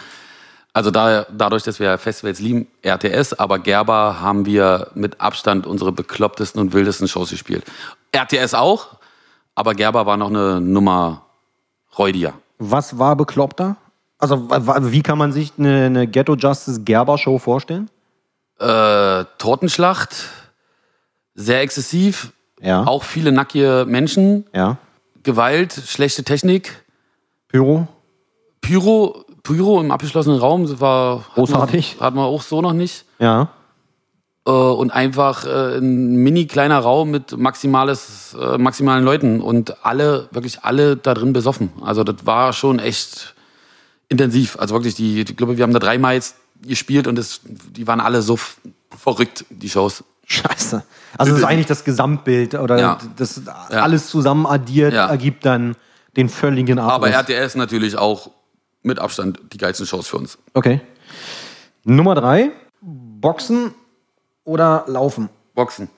also da, dadurch, dass wir Festivals lieben, RTS, aber Gerber haben wir mit Abstand unsere beklopptesten und wildesten Shows gespielt. RTS auch, aber Gerber war noch eine Nummer räudiger. Was war bekloppter? Also, wie kann man sich eine, eine Ghetto Justice Gerber Show vorstellen? Äh, Tortenschlacht, sehr exzessiv, Ja. auch viele nackige Menschen, Ja. Gewalt, schlechte Technik, Pyro? Pyro, Pyro im abgeschlossenen Raum, das war Großartig. Hat man, hat man auch so noch nicht. Ja. Äh, und einfach äh, ein mini kleiner Raum mit maximales, äh, maximalen Leuten und alle, wirklich alle da drin besoffen. Also das war schon echt intensiv. Also wirklich, die, ich glaube, wir haben da dreimal jetzt gespielt und das, die waren alle so verrückt, die Shows. Scheiße. Also, das ist eigentlich das Gesamtbild oder Ja. das alles zusammen addiert Ja. ergibt dann den völligen Abriss. Aber RTS natürlich auch mit Abstand die geilsten Shows für uns. Okay. Nummer drei. Boxen oder Laufen? Boxen.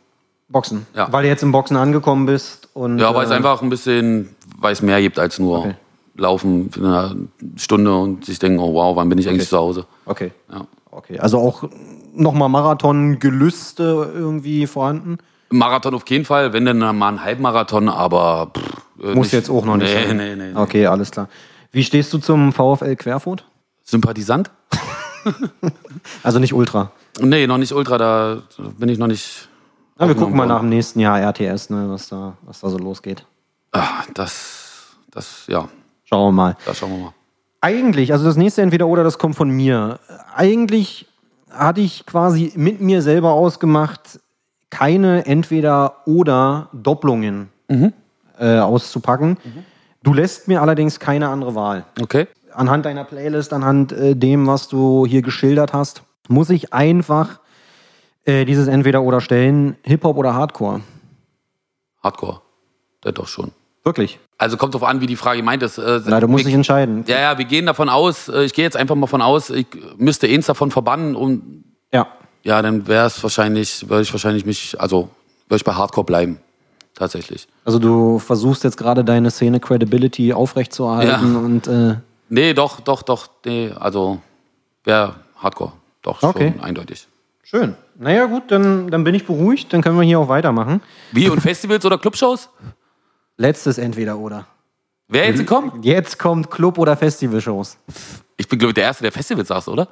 Boxen. Ja. Weil du jetzt im Boxen angekommen bist und. Ja, weil es äh, einfach ein bisschen, weil es mehr gibt als nur Okay. Laufen für eine Stunde und sich denken, oh wow, wann bin ich eigentlich zu Hause? Okay. Ja. Okay. Also auch nochmal Marathon-Gelüste irgendwie vorhanden? Marathon auf keinen Fall, wenn dann mal ein Halbmarathon, aber pff, äh, Muss nicht- jetzt auch noch nicht Nee, nee, nee. nee. Okay, alles klar. Wie stehst du zum VfL Querfurt? Sympathisant? [laughs] Also nicht Ultra. Nee, noch nicht Ultra, da bin ich noch nicht. Ja, wir gucken mal nach dem nächsten Jahr RTS, ne, was, da, was da so losgeht. Ah, das, das, ja, Schauen wir mal. da schauen wir mal. Eigentlich, also das nächste entweder oder, das kommt von mir. Eigentlich hatte ich quasi mit mir selber ausgemacht, keine entweder oder Doppelungen äh, auszupacken. Du lässt mir allerdings keine andere Wahl. Okay. Anhand deiner Playlist, anhand äh, dem, was du hier geschildert hast, muss ich einfach äh, dieses entweder oder stellen, Hip-Hop oder Hardcore. Hardcore. Ja, doch schon. Wirklich. Also kommt drauf an, wie die Frage gemeint ist. Äh, Na, du musst dich entscheiden. Ja, ja, wir gehen davon aus, äh, ich gehe jetzt einfach mal von aus, ich müsste eins davon verbannen und Ja. ja, dann wäre es wahrscheinlich, würde ich wahrscheinlich mich, also würde ich bei Hardcore bleiben. Tatsächlich. Also du versuchst jetzt gerade deine Szene Credibility aufrechtzuerhalten Ja. und äh, Nee, doch, doch, doch, nee, also wäre Hardcore. Doch, Okay. schon eindeutig. schön. Naja gut, dann, dann bin ich beruhigt, dann können wir hier auch weitermachen. Wie, und Festivals oder Clubshows? Letztes entweder oder. Wer jetzt gekommen? Jetzt kommt Club- oder Festivalshows. Ich bin, glaube ich, der Erste, der Festivals sagt, oder?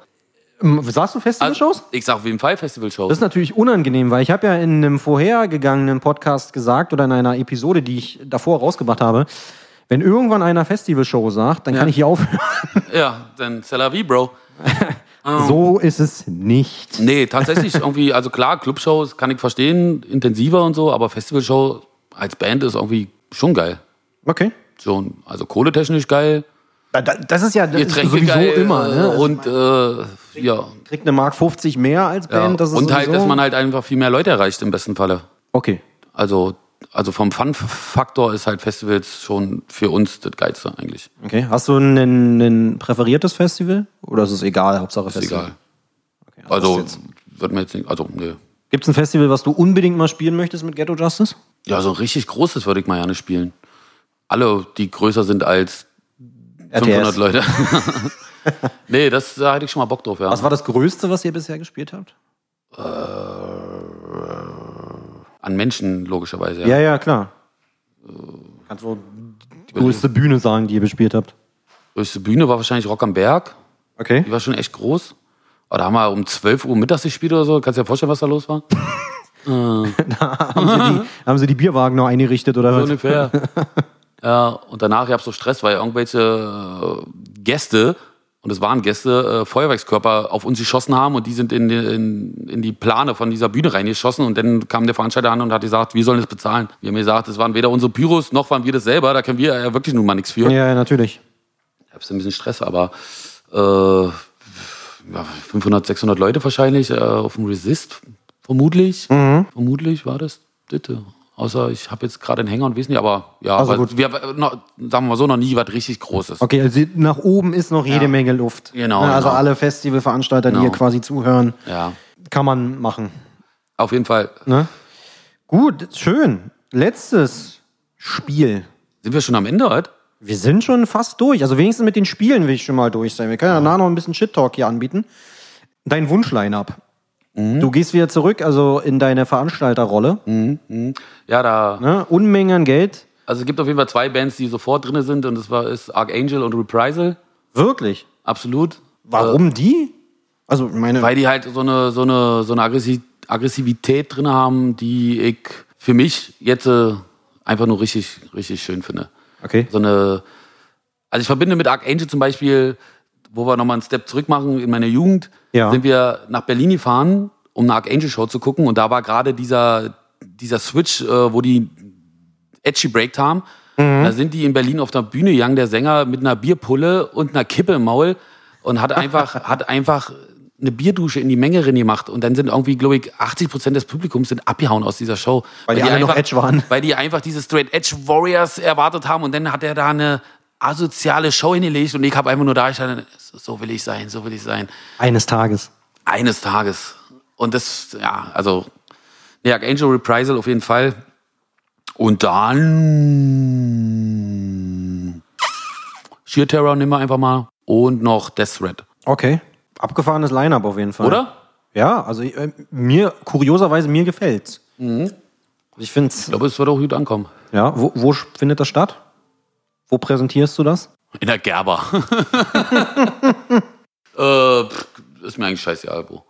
Ähm, Sagst du Festivalshows? ich sag auf jeden Fall Festivalshows. Das ist natürlich unangenehm, weil ich habe ja in einem vorhergegangenen Podcast gesagt oder in einer Episode, die ich davor rausgebracht habe, wenn irgendwann einer Festivalshow sagt, dann kann Ja. ich hier aufhören. [laughs] Ja, dann C'est la vie, Bro. [laughs] So ist es nicht. Nee, tatsächlich [laughs] irgendwie, also klar, Clubshows kann ich verstehen, intensiver und so, aber Festivalshow als Band ist irgendwie schon geil. Okay. Schon, also kohletechnisch geil, Da- da- Das ist ja das ist sowieso geil, immer. Ne? Also und äh, ja. kriegt eine Mark 50 mehr als ja. Band. Das ist Und halt, sowieso- dass man halt einfach viel mehr Leute erreicht im besten Falle. Okay. Also, also vom Fun-Faktor ist halt Festivals schon für uns das Geilste eigentlich. okay. Hast du ein, ein präferiertes Festival? Oder ist es egal? Hauptsache Ist Festival. egal. Okay, Also, jetzt- wird mir jetzt nicht, also, nee. Gibt es ein Festival, was du unbedingt mal spielen möchtest mit Ghetto Justice? Ja, so ein richtig großes würde ich mal gerne spielen. Alle, die größer sind als 500 Leute. [laughs] nee, das, da hätte ich schon mal Bock drauf, ja. Was war das Größte, was ihr bisher gespielt habt? An Menschen, logischerweise, ja. Ja, ja, klar. Kannst du die größte Bühne sagen, die ihr bespielt habt? Größte Bühne war wahrscheinlich Rock am Berg. Okay. Die war schon echt groß. Aber da haben wir um 12 Uhr mittags gespielt oder so. Kannst du dir vorstellen, was da los war? [laughs] [laughs] haben, sie die, haben sie die Bierwagen noch eingerichtet oder So was? ungefähr. [laughs] ja, und danach gab es so Stress, weil irgendwelche äh, Gäste, und es waren Gäste, äh, Feuerwerkskörper auf uns geschossen haben und die sind in, die- in, in die Plane von dieser Bühne reingeschossen und dann kam der Veranstalter an und hat gesagt, wir sollen das bezahlen. Wir haben gesagt, das waren weder unsere Pyros, noch waren wir das selber, da können wir ja wirklich nun mal nichts für. Ja, ja, natürlich. Ich hab's ein bisschen Stress, aber äh, ja, 500, 600 Leute wahrscheinlich äh, auf dem Resist, vermutlich. Vermutlich war das bitte. Außer ich habe jetzt gerade einen Hänger und weiß nicht, aber ja, Also gut. wir haben noch, sagen wir mal so, noch nie was richtig Großes. Okay, also nach oben ist noch jede Ja. Menge Luft. Genau, Ne, Also genau. alle Festivalveranstalter, die Genau. hier quasi zuhören, Ja, kann man machen. auf jeden Fall. Ne? Gut, schön. Letztes Spiel. Sind wir schon am Ende heute? Wir sind schon fast durch. Also wenigstens mit den Spielen will ich schon mal durch sein. Wir können ja danach noch ein bisschen Shit-Talk hier anbieten. Dein Wunsch-Line-Up. Mhm. Du gehst wieder zurück, also in deine Veranstalterrolle. Ja, da. Ne? Unmengen an Geld. Also es gibt auf jeden Fall zwei Bands, die sofort drin sind und das war ist Archangel und Reprisal. Wirklich. Absolut. Warum die? Also, meine, Weil die halt so eine, so eine, so eine Aggressi- Aggressivität drin haben, die ich für mich jetzt äh, einfach nur richtig, richtig schön finde. okay. So eine, also ich verbinde mit Archangel zum Beispiel, wo wir nochmal einen Step zurück machen, in meiner Jugend, Ja. sind wir nach Berlin gefahren, um eine Archangel-Show zu gucken und da war gerade dieser, dieser Switch, äh, wo die Edgy breakt haben. Da sind die in Berlin auf der Bühne gegangen, der Sänger mit einer Bierpulle und einer Kippe im Maul und hat einfach, [laughs] hat einfach eine Bierdusche in die Menge rein gemacht und dann sind irgendwie, glaube ich, 80 Prozent des Publikums sind abgehauen aus dieser Show. Weil die alle noch einfach, Edge waren. Weil die einfach diese Straight Edge Warriors erwartet haben und dann hat er da eine asoziale Show hingelegt und ich habe einfach nur da gestanden, so will ich sein, so will ich sein. Eines Tages. Eines Tages. Und das, ja, also, ja, Angel Reprisal auf jeden Fall. Und dann Sheer Terror nehmen wir einfach mal. Und noch Death Threat. Okay. Abgefahrenes Line-Up auf jeden Fall. Oder? Ja, also äh, mir, kurioserweise, mir gefällt's. Mhm. Ich finde es, Ich glaube, es wird auch gut ankommen. ja, wo, wo findet das statt? Wo präsentierst du das? In der Gerber. [laughs] äh, pff, ist mir eigentlich scheißegal, wo.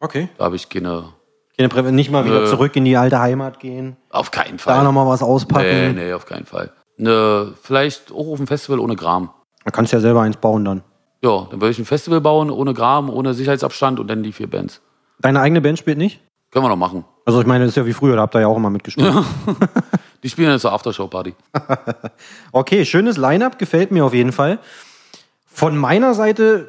Okay. Da habe ich keine. Keine Prä nicht mal wieder Nö. zurück in die alte Heimat gehen, Auf keinen da Fall. nochmal was auspacken. nee, nee, auf keinen Fall. Ne, vielleicht auch auf dem Festival ohne Gram. Da kannst du ja selber eins bauen dann. Ja, dann würde ich ein Festival bauen, ohne Gram, ohne Sicherheitsabstand und dann die vier Bands. Deine eigene Band spielt nicht? Können wir noch machen. Also ich meine, das ist ja wie früher, da habt ihr ja auch immer mitgespielt. [laughs] [laughs] Die spielen jetzt zur Aftershow-Party. [laughs] Okay, schönes Line-Up, gefällt mir auf jeden Fall. Von meiner Seite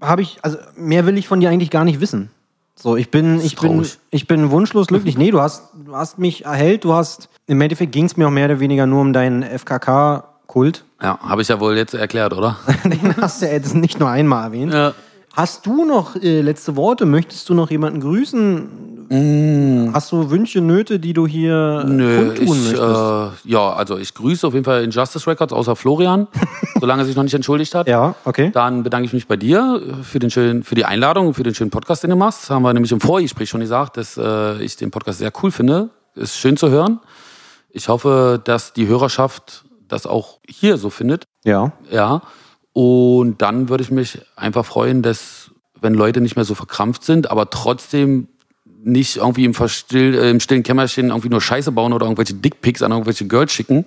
habe ich, also mehr will ich von dir eigentlich gar nicht wissen. So, ich bin, ich bin, ich bin wunschlos glücklich. Nee, du hast, du hast mich erhellt, du hast, im Endeffekt ging es mir auch mehr oder weniger nur um deinen FKK-Kult. Ja, habe ich ja wohl jetzt erklärt, oder? [laughs] Den hast du ja jetzt nicht nur einmal erwähnt. ja. Hast du noch äh, letzte Worte? Möchtest du noch jemanden grüßen? Hast du Wünsche, Nöte, die du hier Mm. Nö, kundtun ich, möchtest? äh, ja, also ich grüße auf jeden Fall Injustice Records, außer Florian, [laughs] solange er sich noch nicht entschuldigt hat. ja, okay. Dann bedanke ich mich bei dir äh, für, den schönen, für die Einladung, für den schönen Podcast, den du machst. Haben wir nämlich im Vorgespräch schon gesagt, dass äh, ich den Podcast sehr cool finde. Ist schön zu hören. Ich hoffe, dass die Hörerschaft das auch hier so findet. Ja. Ja. Und dann würde ich mich einfach freuen, dass, wenn Leute nicht mehr so verkrampft sind, aber trotzdem nicht irgendwie im, Verstill, äh, im stillen Kämmerchen irgendwie nur Scheiße bauen oder irgendwelche Dickpics an irgendwelche Girls schicken.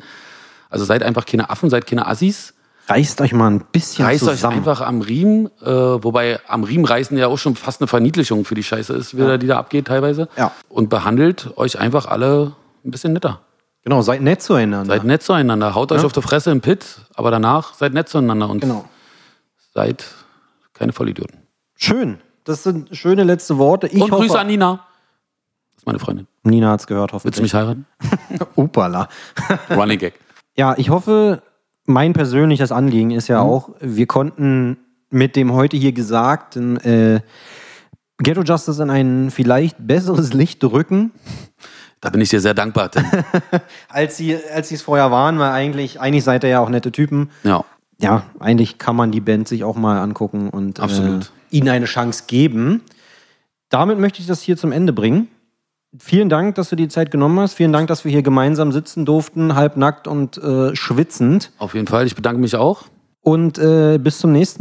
Also seid einfach keine Affen, seid keine Assis. Reißt euch mal ein bisschen Reißt euch zusammen. einfach am Riemen, äh, wobei am Riemen reißen ja auch schon fast eine Verniedlichung für die Scheiße ist, wieder, die da abgeht teilweise. Ja. Und behandelt euch einfach alle ein bisschen netter. Genau, seid nett zueinander. Seid nett zueinander. Haut euch Ja. auf die Fresse im Pit, aber danach seid nett zueinander und Genau. seid keine Vollidioten. Schön. Das sind schöne letzte Worte. Ich und hoffe, Grüße an Nina. Meine Freundin. Nina hat's gehört, Willst hoffentlich. du mich heiraten? [laughs] Opala. [laughs] Running Gag. Ja, ich hoffe, mein persönliches Anliegen ist Mhm. ja auch, wir konnten mit dem heute hier Gesagten äh, Ghetto Justice in ein vielleicht besseres Licht rücken, Da bin ich dir sehr dankbar. Tim. [laughs] als sie, als sie es vorher waren, weil eigentlich, eigentlich seid ihr ja auch nette Typen. ja. Ja, eigentlich kann man die Band sich auch mal angucken und äh, ihnen eine Chance geben. Damit möchte ich das hier zum Ende bringen. Vielen Dank, dass du die Zeit genommen hast. Vielen Dank, dass wir hier gemeinsam sitzen durften, halbnackt und äh, schwitzend. Auf jeden Fall. Ich bedanke mich auch. Und äh, bis zum nächsten Mal.